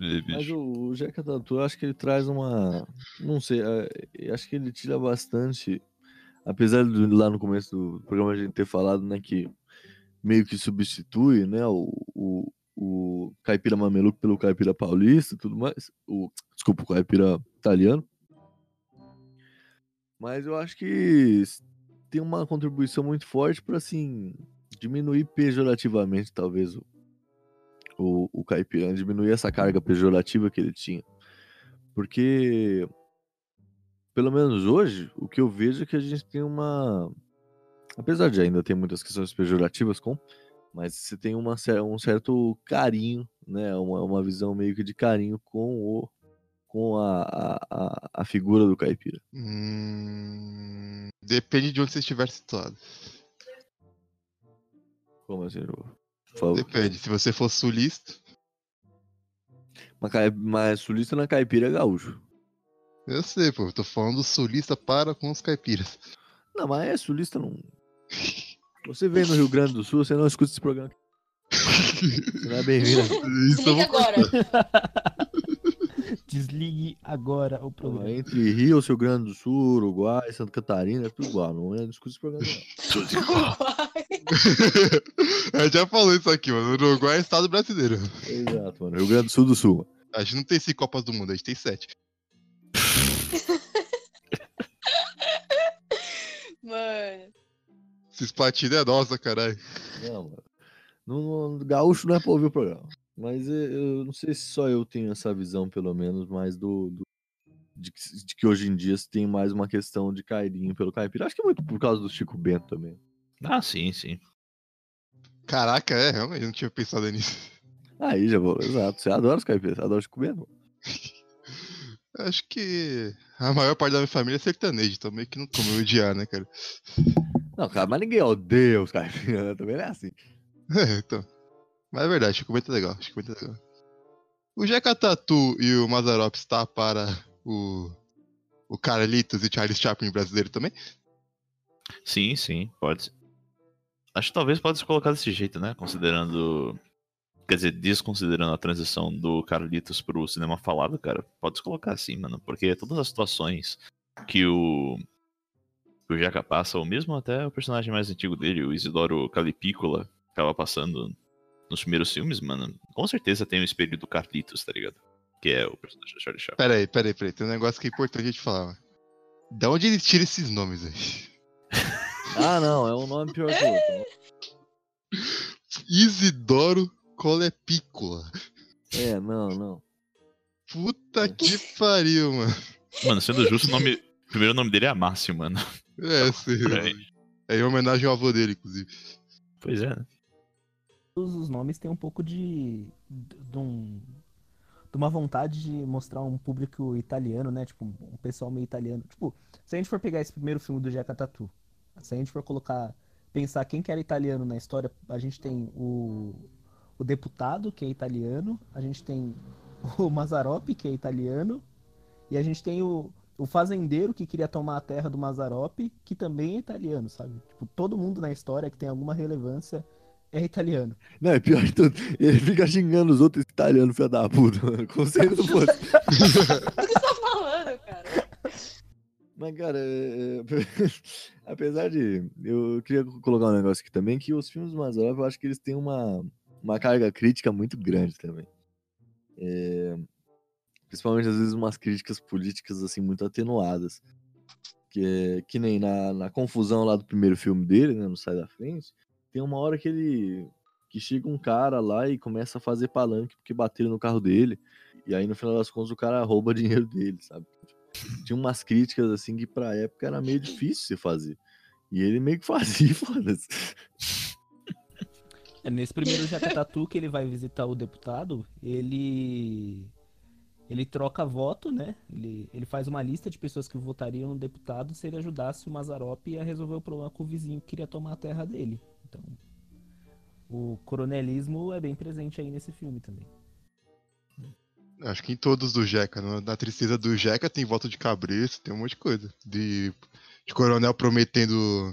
É, Mas o, o Jeca Tatu, acho que ele traz uma. Não sei, é, acho que ele tira bastante. Apesar de lá no começo do programa a gente ter falado, né, que meio que substitui, né, o, o, o caipira mameluco pelo caipira paulista tudo mais. O, desculpa, o caipira italiano. Mas eu acho que tem uma contribuição muito forte para assim diminuir pejorativamente, talvez, o, o, o caipira, diminuir essa carga pejorativa que ele tinha. Porque, pelo menos hoje, o que eu vejo é que a gente tem uma. Apesar de ainda ter muitas questões pejorativas com, mas você tem uma, um certo carinho, né? Uma, uma visão meio que de carinho com o com a, a, a, figura do caipira. Hum, depende de onde você estiver situado. Como assim, João? Depende. Se você for sulista, Mas, mas sulista na caipira é gaúcho. Eu sei, pô. Eu tô falando sulista para com os caipiras. Não, mas é sulista não. Você vem no Rio Grande do Sul, você não escuta esse programa. Você não é bem-vindo. Eu Desliga vou agora. Desligue agora o programa. Entre Rio, Rio Grande do Sul, Uruguai, Santa Catarina, é tudo igual. Não, é, não escuta esse programa, não. Tudo igual. A gente já falou isso aqui, mano. O Uruguai é estado brasileiro. Exato, mano. Rio Grande do Sul do Sul. A gente não tem cinco Copas do Mundo, a gente tem sete. Mano. Esses platina é nossa, caralho. Não, mano. No, no- gaúcho não é pra ouvir o programa. Mas eu, eu não sei se só eu tenho essa visão, pelo menos, mais do. do- de, que, de que hoje em dia se tem mais uma questão de carinho pelo caipira. Acho que é muito por causa do Chico Bento também. Ah, sim, sim. Caraca, é, realmente, eu não tinha pensado nisso. Aí já vou, exato. Você adora os caipiras, você adora o Chico Bento. Acho que a maior parte da minha família é sertanejo, então meio que não como odiar, né, cara? Não, cara, mas ninguém odeia os caipiras, né? também não é assim. É, então. Mas é verdade, Chico Bento é legal, Chico Bento é legal. O Jeca Tatu e o Mazarop está para o, o Carlitos e Charles Chaplin brasileiro também? Sim, sim, pode. Acho que talvez pode se colocar desse jeito, né? Considerando. Quer dizer, desconsiderando a transição do Carlitos pro cinema falado, cara. Pode se colocar assim, mano. Porque todas as situações que o. que o Jaca passa, ou mesmo até o personagem mais antigo dele, o Isidoro Calipícola, acaba passando nos primeiros filmes, mano. Com certeza tem o espelho do Carlitos, tá ligado? Que é o personagem do Charlie Chaplin. Pera aí, pera aí, pera aí. Tem um negócio que é importante a gente falar, mano. Da onde eles tiram esses nomes aí? Ah, não, é um nome pior que o outro. né? Isidoro Colepícola. É, não, não. Puta que pariu, mano. Mano, sendo justo, o nome. O primeiro nome dele é Amácio, mano. É, sim. Por aí. É em homenagem ao avô dele, inclusive. Pois é. Todos os nomes têm um pouco de. de, um- de uma vontade de mostrar um público italiano, né? Tipo, um pessoal meio italiano. Tipo, se a gente for pegar esse primeiro filme do Jeca Tatu, se a gente for colocar. Pensar quem que era italiano na história, a gente tem o. O deputado, que é italiano, a gente tem o Mazzaropi, que é italiano, e a gente tem o, o fazendeiro que queria tomar a terra do Mazzaropi, que também é italiano, sabe? Tipo, todo mundo na história que tem alguma relevância é italiano. Não, é pior de tudo. Ele fica xingando os outros italianos, filho da puta, mano. Como se ele não fosse. O que você tá falando, cara? Mas, cara, é- é- apesar de. Eu queria colocar um negócio aqui também, que os filmes do Mazarop, eu acho que eles têm uma, uma carga crítica muito grande também. É, principalmente, às vezes, umas críticas políticas, assim, muito atenuadas. Que, é- que nem na, na confusão lá do primeiro filme dele, né, no Sai da Frente, tem uma hora que ele. que chega um cara lá e começa a fazer palanque porque bateram no carro dele. E aí, no final das contas, o cara rouba dinheiro dele, sabe? tinha umas críticas assim que pra época era meio difícil você fazer. E ele meio que fazia, foda-se. É, nesse primeiro Jacatatu que ele vai visitar o deputado, ele ele troca voto, né? Ele, ele faz uma lista de pessoas que votariam no deputado se ele ajudasse o Mazarop a resolver o problema com o vizinho que queria tomar a terra dele. Então, o coronelismo é bem presente aí nesse filme também. Acho que em todos do Jeca. né? Na tristeza do Jeca tem voto de cabresto, tem um monte de coisa. De, de coronel prometendo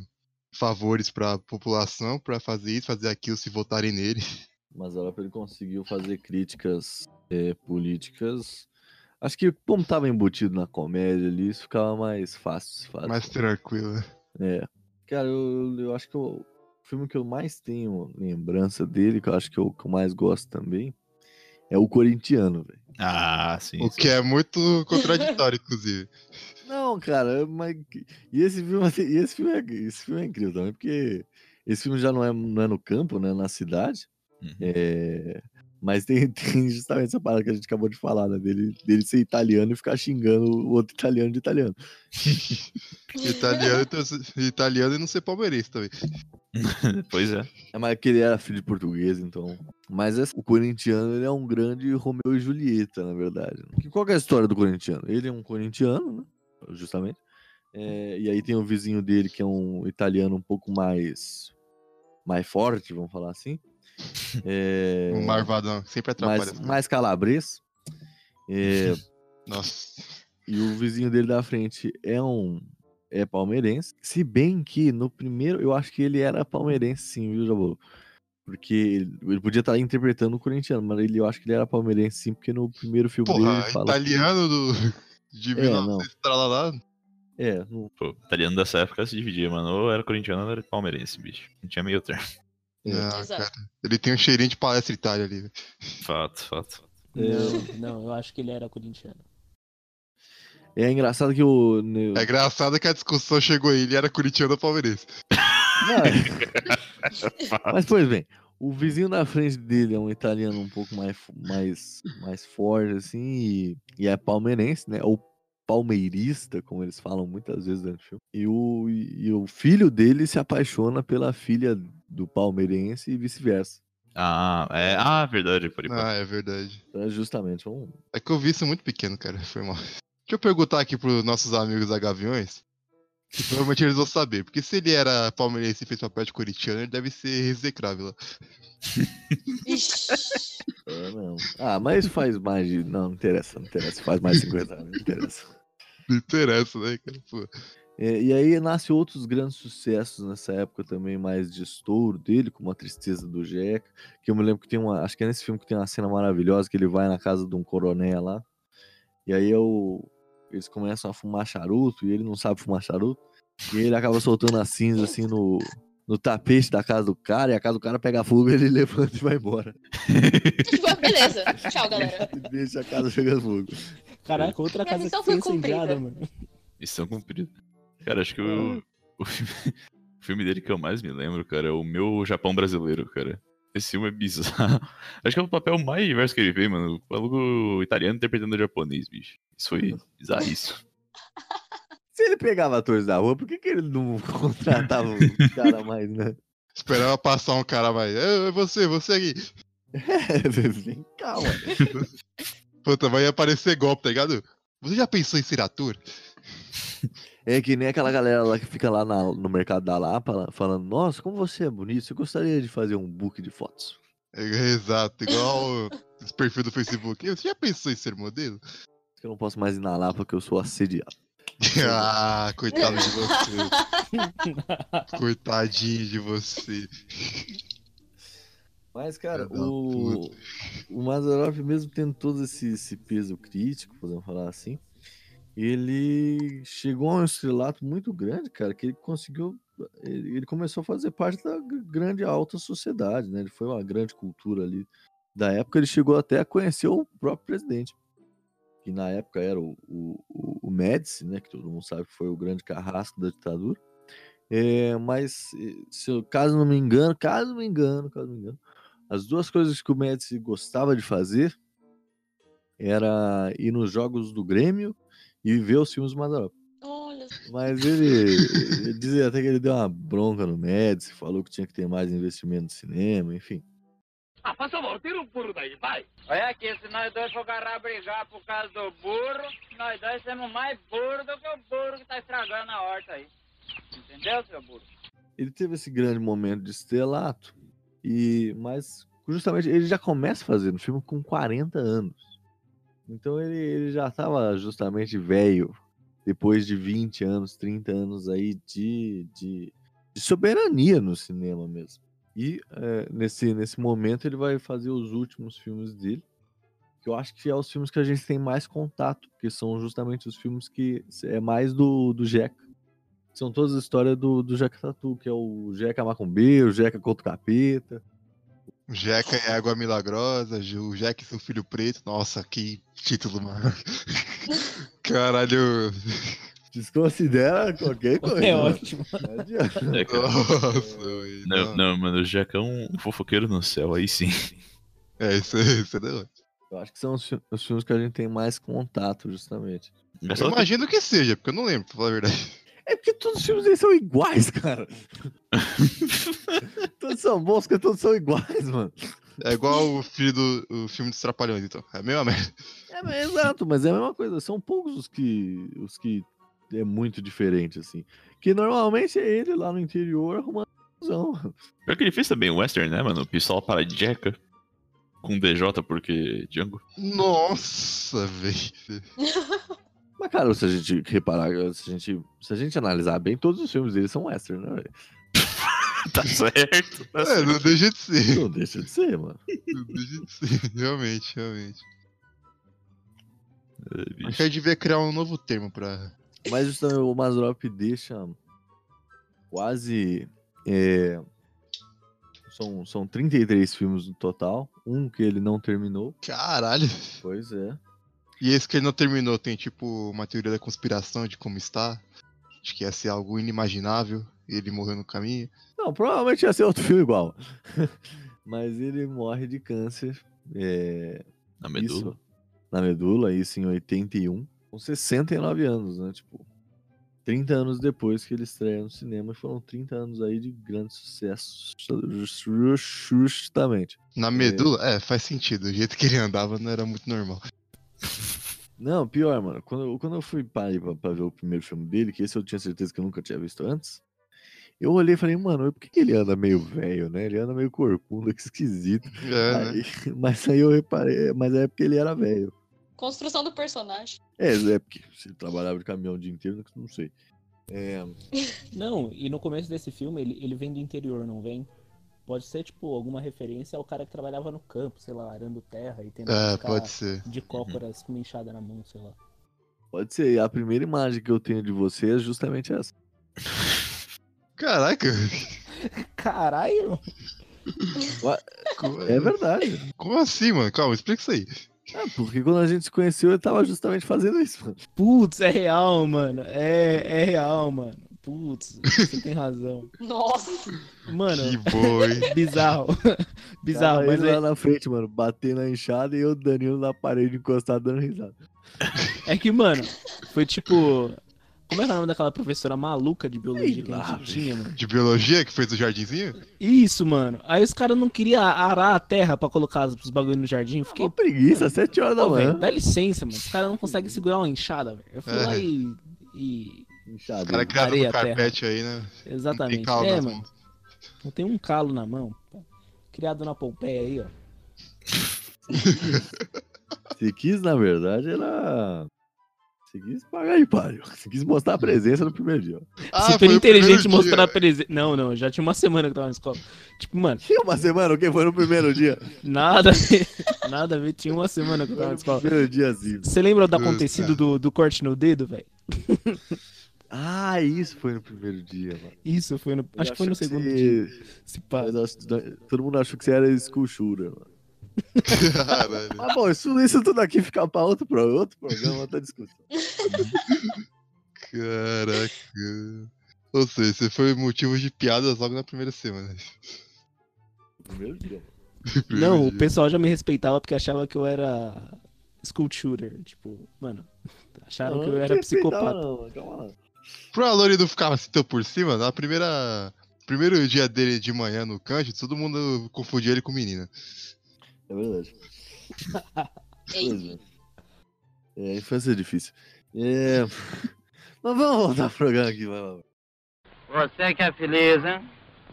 favores pra população pra fazer isso, fazer aquilo se votarem nele. Mas a ele conseguiu fazer críticas é, políticas. Acho que como tava embutido na comédia ali, isso ficava mais fácil. de se fazer. Mais tranquilo. né? É. Cara, eu, eu acho que o filme que eu mais tenho lembrança dele, que eu acho que eu, que eu mais gosto também, é o Corintiano, velho. Ah, sim. O que é muito contraditório, inclusive. Não, cara, mas. E esse filme, e esse filme, é, esse filme é incrível também, porque esse filme já não é, não é no campo, né? Na cidade. É, Mas tem, tem justamente essa parada que a gente acabou de falar, né? Dele, dele ser italiano e ficar xingando o outro italiano de italiano. Italiano, então, italiano e não ser palmeirense também. pois é. É, mas que ele era filho de português, então. Mas esse- o corintiano, ele é um grande Romeu e Julieta, na verdade. né? Qual que é a história do corintiano? Ele é um corintiano, né? Justamente. É, e aí tem o vizinho dele, que é um italiano um pouco mais. mais forte, vamos falar assim. É, Um marvadão, sempre atrapalha. mais, mais calabres. É, Nossa. e o vizinho dele da frente é um é palmeirense. Se bem que no primeiro eu acho que ele era palmeirense sim, viu, Jabô? Porque ele, podia estar interpretando o corintiano, mas ele, eu acho que ele era palmeirense sim, porque no primeiro filme dele Porra, ele fala. italiano do, de É, 1900 tralalá. É, no, Pô, italiano dessa época se dividia, mano. Ou era corintiano ou era palmeirense, bicho. Não tinha meio termo. Não, Exato. cara. Ele tem um cheirinho de palestra Itália ali. velho. Fato, fato. É. Não, não, eu acho que ele era corintiano. é engraçado que o. É engraçado que a discussão chegou aí, ele era corintiano ou palmeirense. Não, Mas, pois bem, o vizinho da frente dele é um italiano um pouco mais, mais, mais forte, assim, e, e é palmeirense, né? Ou palmeirista, como eles falam muitas vezes durante o filme. E o, e, o filho dele se apaixona pela filha do palmeirense e vice-versa. Ah, é. Ah, verdade, por. Ah, é verdade. Então, é justamente um. É que eu vi isso muito pequeno, cara. Foi mal. Deixa eu perguntar aqui pros nossos amigos da Gaviões. Que provavelmente eles vão saber. Porque se ele era palmeirense e fez papel de corintiano, ele deve ser execrável. lá. Ah, não. Ah, mas faz mais de. Não, não interessa, não interessa. Faz mais de 50 anos, não interessa. Não interessa, né, cara? Pô. É, e aí nasce outros grandes sucessos nessa época também, mais de estouro dele, como a Tristeza do Jeca. Que eu me lembro que tem uma. Acho que é nesse filme que tem uma cena maravilhosa que ele vai na casa de um coronel lá. E aí eu, eles começam a fumar charuto e ele não sabe fumar charuto. E ele acaba soltando a cinza assim no, no tapete da casa do cara. E a casa do cara pega fogo ele levanta e vai embora. Beleza. Tchau, galera. Deixa a casa pegando fogo. Caraca, outra Minha casa missão que foi cumprida. mano. Missão cumprida. Cara, acho que o, o, filme, o filme dele que eu mais me lembro, cara, é o meu Japão brasileiro, cara. Esse filme é bizarro. Acho que é o papel mais diverso que ele fez, mano. O maluco italiano interpretando japonês, bicho. Isso foi bizarríssimo. Se ele pegava atores da rua, por que, que ele não contratava um cara mais, né? Esperava passar um cara mais. É você, você aqui. Vem calma. Puta, vai aparecer golpe, tá ligado? Você já pensou em ser ator? É que nem aquela galera lá que fica lá na- no mercado da Lapa falando: Nossa, como você é bonito, você gostaria de fazer um book de fotos? É, exato, igual esse perfil do Facebook. Você já pensou em ser modelo? Eu não posso mais ir na Lapa porque eu sou assediado. ah, coitado de você. Coitadinho de você. Mas, cara, da o, o Mazarop, mesmo tendo todo esse, esse peso crítico, podemos falar assim, ele chegou a um estrelato muito grande, cara, que ele conseguiu. Ele, começou a fazer parte da gr- grande alta sociedade, né? Ele foi uma grande cultura ali. Da época, ele chegou até a conhecer o próprio presidente, que na época era o, o, o- Médici, né? Que todo mundo sabe que foi o grande carrasco da ditadura. É, mas, se caso não me engano, caso não me engano, caso me engano, as duas coisas que o Médici gostava de fazer era ir nos jogos do Grêmio e ver os filmes do Mazarop. Olha. Mas ele, ele dizia até que ele deu uma bronca no Médici, falou que tinha que ter mais investimento no cinema, enfim. Ah, faz favor, tira o burro daí, vai. Olha aqui, se nós dois for agarrar a brigar por causa do burro, nós dois somos mais burros do que o burro que tá estragando a horta aí. Entendeu, seu burro? Ele teve esse grande momento de estrelato, e mas justamente ele já começa fazendo filme com 40 anos. Então ele, ele já estava justamente velho, depois de 20 anos, 30 anos aí de, de, de soberania no cinema mesmo. E é, nesse, nesse momento ele vai fazer os últimos filmes dele, que eu acho que é os filmes que a gente tem mais contato, porque são justamente os filmes que é mais do, do Jeca. São todas as histórias do, do Jeca Tatu, que é o Jeca Macumbeiro, o Jeca contra Capeta. O Jeca é água milagrosa, o Jeca e seu filho preto. Nossa, que título, mano. Caralho. Desconsidera qualquer coisa. É ótimo. Não adianta. É. Nossa. Não, não, mano, o Jack é um fofoqueiro no céu, aí sim. É, isso aí, isso é hora. Eu acho que são os, os filmes que a gente tem mais contato, justamente. Mas Eu imagino que seja, porque eu não lembro, pra falar a verdade. É porque todos os filmes deles são iguais, cara. todos são bons, porque todos são iguais, mano. É igual o filho do o filme dos Trapalhões, então. É a mesma merda. É, exato, mas é a mesma coisa. São poucos os que, os que é muito diferente, assim. Que normalmente é ele lá no interior arrumando confusão. Pior que ele fez também o Western, né, mano? O Pistola para Jeca. Com DJ porque Django. Nossa, velho. Mas, cara, se a gente reparar, se a gente, se a gente analisar bem, todos os filmes dele são western, né? velho? Tá certo. Tá É, certo. não deixa de ser. Não deixa de ser, mano. Não deixa de ser. Realmente, realmente. É, Acho que a gente devia criar um novo termo pra. Mas justamente o Mazrop deixa quase. é, são, são 33 filmes no total. Um que ele não terminou. Caralho. Pois é. E esse que ele não terminou tem, tipo, uma teoria da conspiração de como está. Acho que ia ser algo inimaginável. E ele morreu no caminho. Não, provavelmente ia ser outro filme igual. Mas ele morre de câncer. é, Na medula. Isso, na medula, isso em 81. Com 69 anos, né? Tipo, 30 anos depois que ele estreia no cinema. E foram 30 anos aí de grande sucesso. Justamente. Na medula? É, faz sentido. O jeito que ele andava não era muito normal. Não, pior, mano. Quando, eu- quando eu fui para pra, pra ver o primeiro filme dele, que esse eu tinha certeza que eu nunca tinha visto antes, eu olhei e falei, mano, por que, que ele anda meio velho, né? Ele anda meio corcunda, que esquisito. É, né? Aí- mas aí eu reparei, mas é porque ele era velho. Construção do personagem. É, é porque se ele trabalhava de caminhão o dia inteiro, não sei. É, Não, e no começo desse filme ele, ele vem do interior, não vem? Pode ser, tipo, alguma referência ao cara que trabalhava no campo, sei lá, arando terra e tendo É, pode ser. de cócoras com uma enxada na mão, sei lá. pode ser. A primeira imagem que eu tenho de você é justamente essa. Caraca. Caralho! Como- É verdade. Como assim, mano? Calma, explica isso aí. É, porque quando a gente se conheceu, eu tava justamente fazendo isso, mano. Putz, é real, mano. É, é real, mano. Putz, você tem razão. Nossa. Mano, Que boi. bizarro. bizarro, Tava mas ele é, lá na frente, mano, bater na enxada e eu, Danilo, na parede encostado dando risada. é que, mano, foi tipo. Como era o nome daquela professora maluca de biologia que a gente tinha, mano? De biologia que fez o jardinzinho? Isso, mano. Aí os caras não queriam arar a terra pra colocar os bagulho no jardim. Eu Fiquei. Uma preguiça, sete horas da Pô, manhã. dá licença, mano. Os caras não conseguem segurar uma enxada, velho. Eu fui É. lá e. e... Enxada. O cara criado Areia, no carpete aí, né? Exatamente. Tem calo é, mano. mãos. Não tem um calo na mão. Criado na Pompeia aí, ó. Você quis, na verdade, era. Você quis pagar de páreo. Você quis mostrar a presença no primeiro dia. Ah, Super inteligente mostrar a presença. Não, não, já tinha uma semana que eu tava na escola. Tipo, mano, Tinha uma semana, o que? Foi no primeiro dia. nada a ver. Nada a ver, tinha uma semana que eu tava na escola. Primeiro dia, assim. Você lembra do acontecido do, do corte no dedo, velho? Ah, isso foi no primeiro dia, mano. Isso, foi no. Eu Acho que foi no achei segundo você- dia. Se pá. Todo mundo achou que você era escultura, mano. Caralho. Mas bom, isso, isso tudo aqui fica pra outro, pro, outro programa, outra discussão. Caraca. Ou seja, você foi motivo de piadas logo na primeira semana. Primeiro dia. Primeiro Não, o dia. pessoal já me respeitava porque achava que eu era school shooter. Tipo, mano, acharam Não, que eu era psicopata. não, calma lá. Pro Alori não ficar assim tão por cima, na primeira. Primeiro dia dele de manhã no Kanji, todo mundo confundia ele com menina. É verdade. É. É, infância é difícil. É... Mas vamos voltar pro programa aqui, vai lá. Você que é feliz, hein?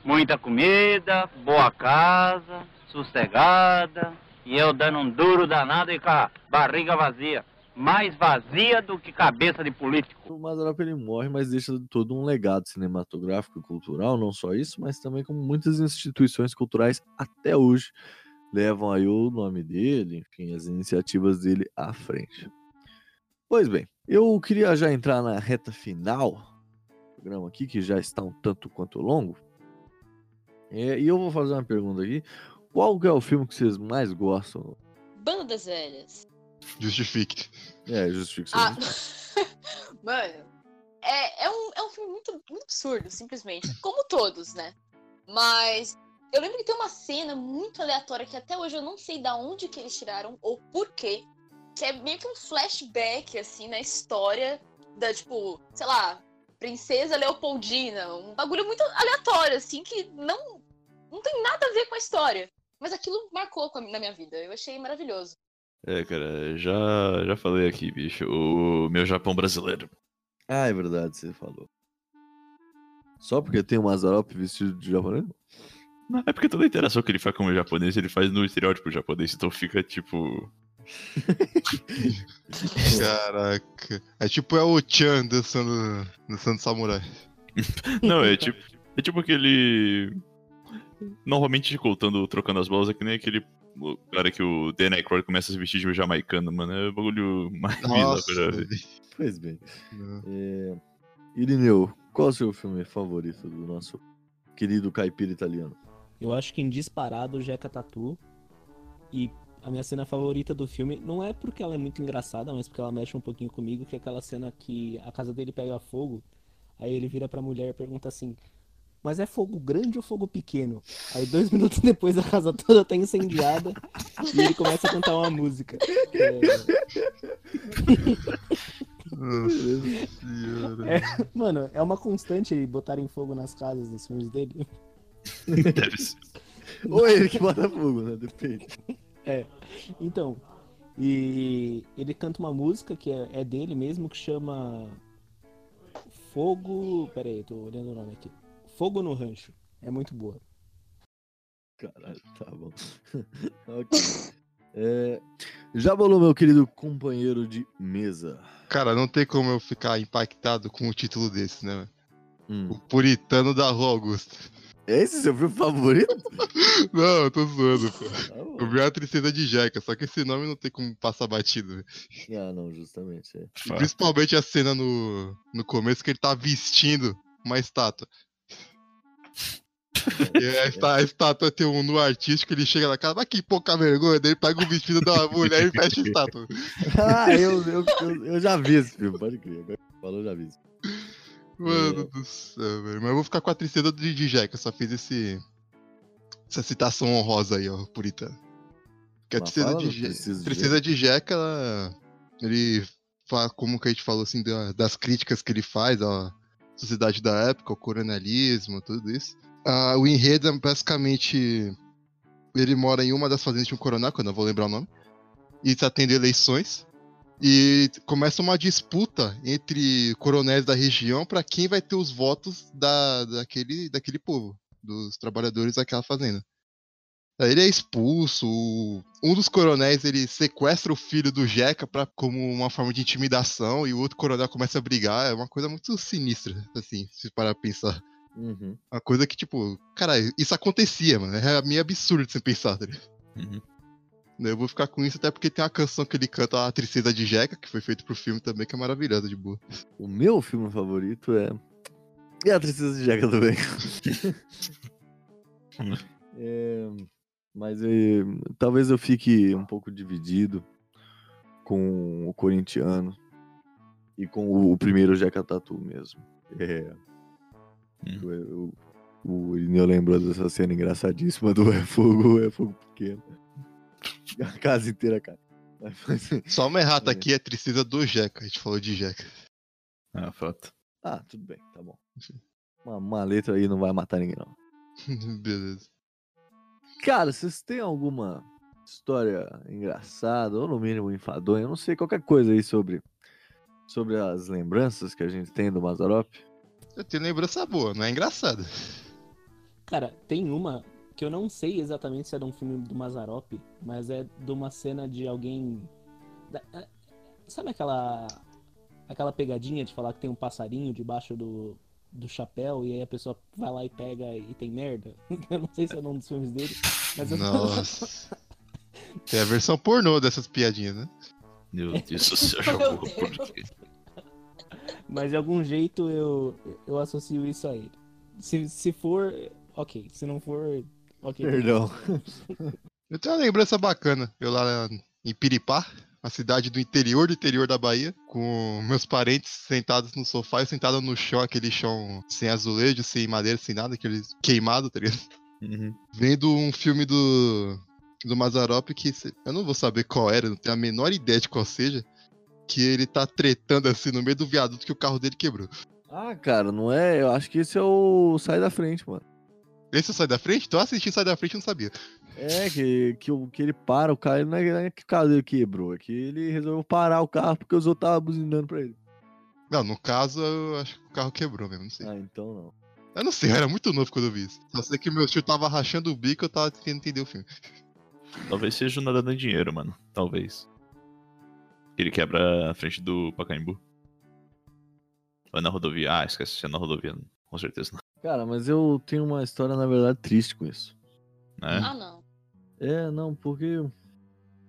Muita comida, boa casa, sossegada. E eu dando um duro danado e com a barriga vazia. Mais vazia do que cabeça de político. O Mazarop ele morre, mas deixa todo um legado cinematográfico e cultural, não só isso, mas também como muitas instituições culturais até hoje levam aí o nome dele, enfim, as iniciativas dele à frente. Pois bem, eu queria já entrar na reta final do programa aqui, que já está um tanto quanto longo. É, e eu vou fazer uma pergunta aqui. Qual é o filme que vocês mais gostam? Banda das Velhas. Justifique. É, justifique seu Ah, mano, é, é, um, é um filme muito, muito absurdo, simplesmente. Como todos, né? Mas eu lembro que tem uma cena muito aleatória que até hoje eu não sei da onde que eles tiraram ou por quê. Que é meio que um flashback, assim, na história da, tipo, sei lá, Princesa Leopoldina. Um bagulho muito aleatório, assim, que não, não tem nada a ver com a história. Mas aquilo marcou com a- na minha vida. Eu achei maravilhoso. É, cara, já, já falei aqui, bicho. O meu Japão brasileiro. Ah, é verdade, você falou. Só porque tem o Mazarop vestido de japonês? Não, é porque toda a interação que ele faz com o japonês, ele faz no estereótipo japonês, então fica tipo. Caraca. É tipo é o Chan dançando, dançando samurai. Não, é tipo. É tipo aquele. Novamente contando, trocando as bolas, é que nem aquele o cara que o Dan Aykroyd começa a se vestir de jamaicano, mano. É o bagulho mais bizarro que eu já vi. Pois bem. É... Irineu, qual é o seu filme favorito do nosso querido caipira italiano? Eu acho que em disparado o Jeca Tatu. E a minha cena favorita do filme não é porque ela é muito engraçada, mas porque ela mexe um pouquinho comigo, que é aquela cena que a casa dele pega fogo. Aí ele vira pra mulher e pergunta assim: Mas é fogo grande ou fogo pequeno? Aí dois minutos depois a casa toda tá incendiada e ele começa a cantar uma música. É, é, mano, é uma constante botarem fogo nas casas dos filmes dele. Deve ser. Ou ele que bota fogo, né? Depende. É. Então, e ele canta uma música que é, é dele mesmo, que chama Fogo. Pera aí, tô olhando o nome aqui. Fogo no Rancho. É muito boa. Caralho, tá bom. ok. É... Já bolou, meu querido companheiro de mesa. Cara, não tem como eu ficar impactado com o título desse, né? Hum. O Puritano da Rua Augusta. Esse é seu filme favorito? Não, eu tô zoando, pô. Bom. Eu vi a Tristeza de Jeca, só que esse nome não tem como passar batido. velho. Ah, não, justamente. É. Principalmente a cena no, no começo que ele tá vestindo uma estátua. E a, estátua tem um nu artístico, ele chega na casa, mas que pouca vergonha, daí ele pega o vestido da mulher e fecha a estátua. Ah, eu, eu, eu, eu já vi esse filme, pode crer. Agora que falou, eu já vi. Mano do céu, velho. Mas eu vou ficar com a tristeza de, de Jeca, só fiz esse. Essa citação honrosa aí, ó, puritano. Porque a tristeza de, Je- Tristeza de tristeza de Jeca, ela. Ele fala, como que a gente falou assim, da- das críticas que ele faz à sociedade da época, ao coronelismo, tudo isso. Ah, o enredo é basicamente. Ele mora em uma das fazendas de um coronel, que eu não vou lembrar o nome. E está tendo eleições. E começa uma disputa entre coronéis da região para quem vai ter os votos da, daquele, daquele povo, dos trabalhadores daquela fazenda. Aí ele é expulso. Um dos coronéis ele sequestra o filho do Jeca pra, como uma forma de intimidação e o outro coronel começa a brigar. É uma coisa muito sinistra, assim, se parar pra pensar. Uhum. Uma coisa que, tipo, cara, isso acontecia, mano. É meio absurdo você pensar, tá? Uhum. Eu vou ficar com isso até porque tem uma canção que ele canta, a Tristeza de Jeca, que foi feito pro filme também, que é maravilhosa, de boa. O meu filme favorito é. E a Tristeza de Jeca também. É, Mas é, talvez eu fique um pouco dividido com o corintiano e com o, o primeiro Jeca Tatu mesmo. É, eu, eu- o Irineu lembrou dessa cena engraçadíssima do É Fogo, É Fogo Pequeno. A casa inteira, cara. Só uma errata aqui é tristeza do Jeca. A gente falou de Jeca. Ah, fato. Ah, tudo bem, tá bom. Uma, uma letra aí não vai matar ninguém, não. Beleza. Cara, vocês têm alguma história engraçada, ou no mínimo enfadonha, eu não sei, qualquer coisa aí sobre, sobre as lembranças que a gente tem do Mazarop? Eu tenho lembrança boa, não é engraçada. Cara, tem uma que eu não sei exatamente se é de um filme do Mazarop, mas é de uma cena de alguém. da- é- Sabe aquela. aquela pegadinha de falar que tem um passarinho debaixo do, do chapéu e aí a pessoa vai lá e pega e tem merda? Eu não sei se é um dos filmes dele. Mas eu... Nossa. Tem a versão pornô dessas piadinhas, né? Meu Deus do céu, jogou Deus. por quê? Mas de algum jeito eu, eu associo isso a ele. Se, se for, ok. Se não for, ok. Perdão. Eu tenho uma lembrança bacana. Eu lá em Piripá, uma cidade do interior do interior da Bahia, com meus parentes sentados no sofá e sentado no chão, aquele chão sem azulejo, sem madeira, sem nada, aquele queimado, tá ligado? Uhum. Vendo um filme do, do Mazarop que eu não vou saber qual era, não tenho a menor ideia de qual seja, que ele tá tretando assim no meio do viaduto que o carro dele quebrou. Ah, cara, não é? Eu acho que esse é o Sai da Frente, mano. Esse sai da frente? Tô assistindo sai da frente e não sabia. É, que, que, que ele para o carro, não é, não é que o carro dele quebrou, é que ele resolveu parar o carro porque os outros estavam buzinando pra ele. Não, no caso, eu acho que o carro quebrou mesmo, não sei. Ah, então não. Eu não sei, eu era muito novo quando eu vi isso. Só sei que meu tio tava rachando o bico e eu tava tentando entender o filme. Talvez seja o nada dando dinheiro, mano. Talvez. Ele quebra a frente do Pacaembu. Ou é na rodovia? Ah, esquece se é na rodovia. Com certeza não. Cara, mas eu tenho uma história, na verdade, triste com isso. Né? Ah, não. É, não, porque.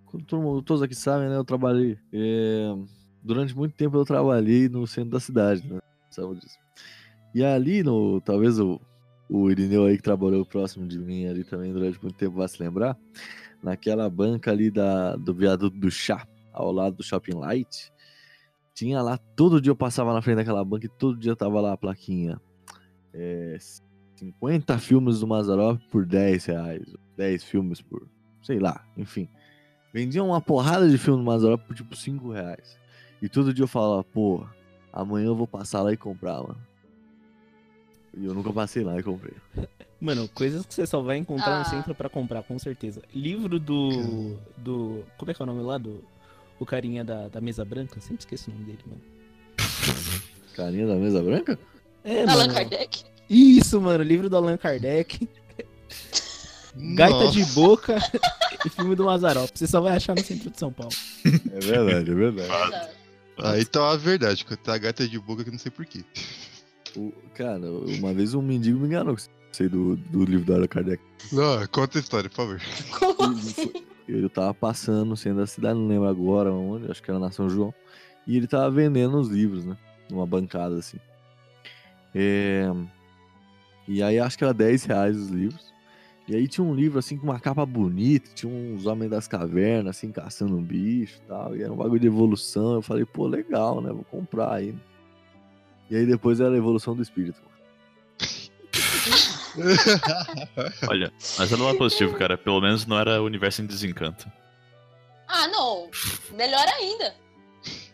Como todo todos aqui sabem, né? Eu trabalhei. é, durante muito tempo eu trabalhei no centro da cidade, né? Sabe disso. E ali, no, talvez o, o Irineu aí que trabalhou próximo de mim ali também durante muito tempo vai se lembrar. Naquela banca ali da, do viaduto do chá, ao lado do Shopping Light, tinha lá, todo dia eu passava na frente daquela banca e todo dia tava lá a plaquinha. É, 50 filmes do Mazarop por 10 reais. 10 filmes por, sei lá, enfim. Vendiam uma porrada de filme do Mazarop por tipo 5 reais. E todo dia eu falava, pô, amanhã eu vou passar lá e comprar, mano. E eu nunca passei lá e comprei. Mano, coisas que você só vai encontrar Ah. no centro pra comprar, com certeza. Livro do. do. Como é que é o nome lá? Do. O carinha da, da mesa branca? Sempre esqueço o nome dele, mano. Carinha da mesa branca? É, Allan mano. Kardec? Isso, mano, livro do Allan Kardec. Gaita de boca e filme do Mazarop. Você só vai achar no centro de São Paulo. É verdade, é verdade. Aí tá a verdade, que tá a gata de boca que eu não sei porquê. O- cara, uma vez um mendigo me enganou aí do, do livro da Allan Kardec. Não, conta a história, por favor. Como assim? Eu tava passando centro da cidade, não lembro agora onde, acho que era na São João. E ele tava vendendo os livros, né? Numa bancada assim. É, E aí acho que era 10 reais os livros. E aí tinha um livro assim com uma capa bonita, tinha uns homens das cavernas, assim, caçando um bicho e tal. E era um bagulho de evolução. Eu falei, pô, legal, né? Vou comprar aí. E aí depois era a evolução do espírito. Olha, mas era lado positivo, cara. Pelo menos não era o universo em desencanto. Ah, não. Melhor ainda.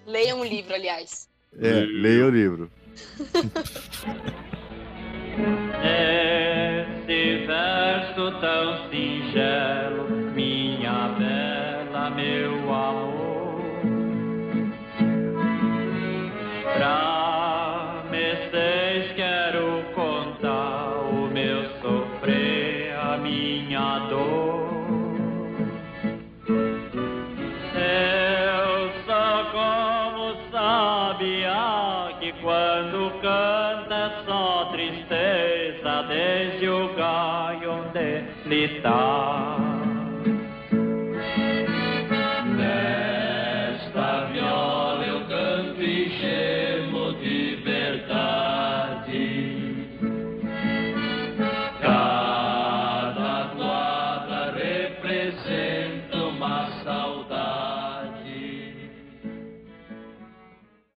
Leia um livro, aliás. É, leia o livro. Esse verso tão singelo, minha bela, meu só tristeza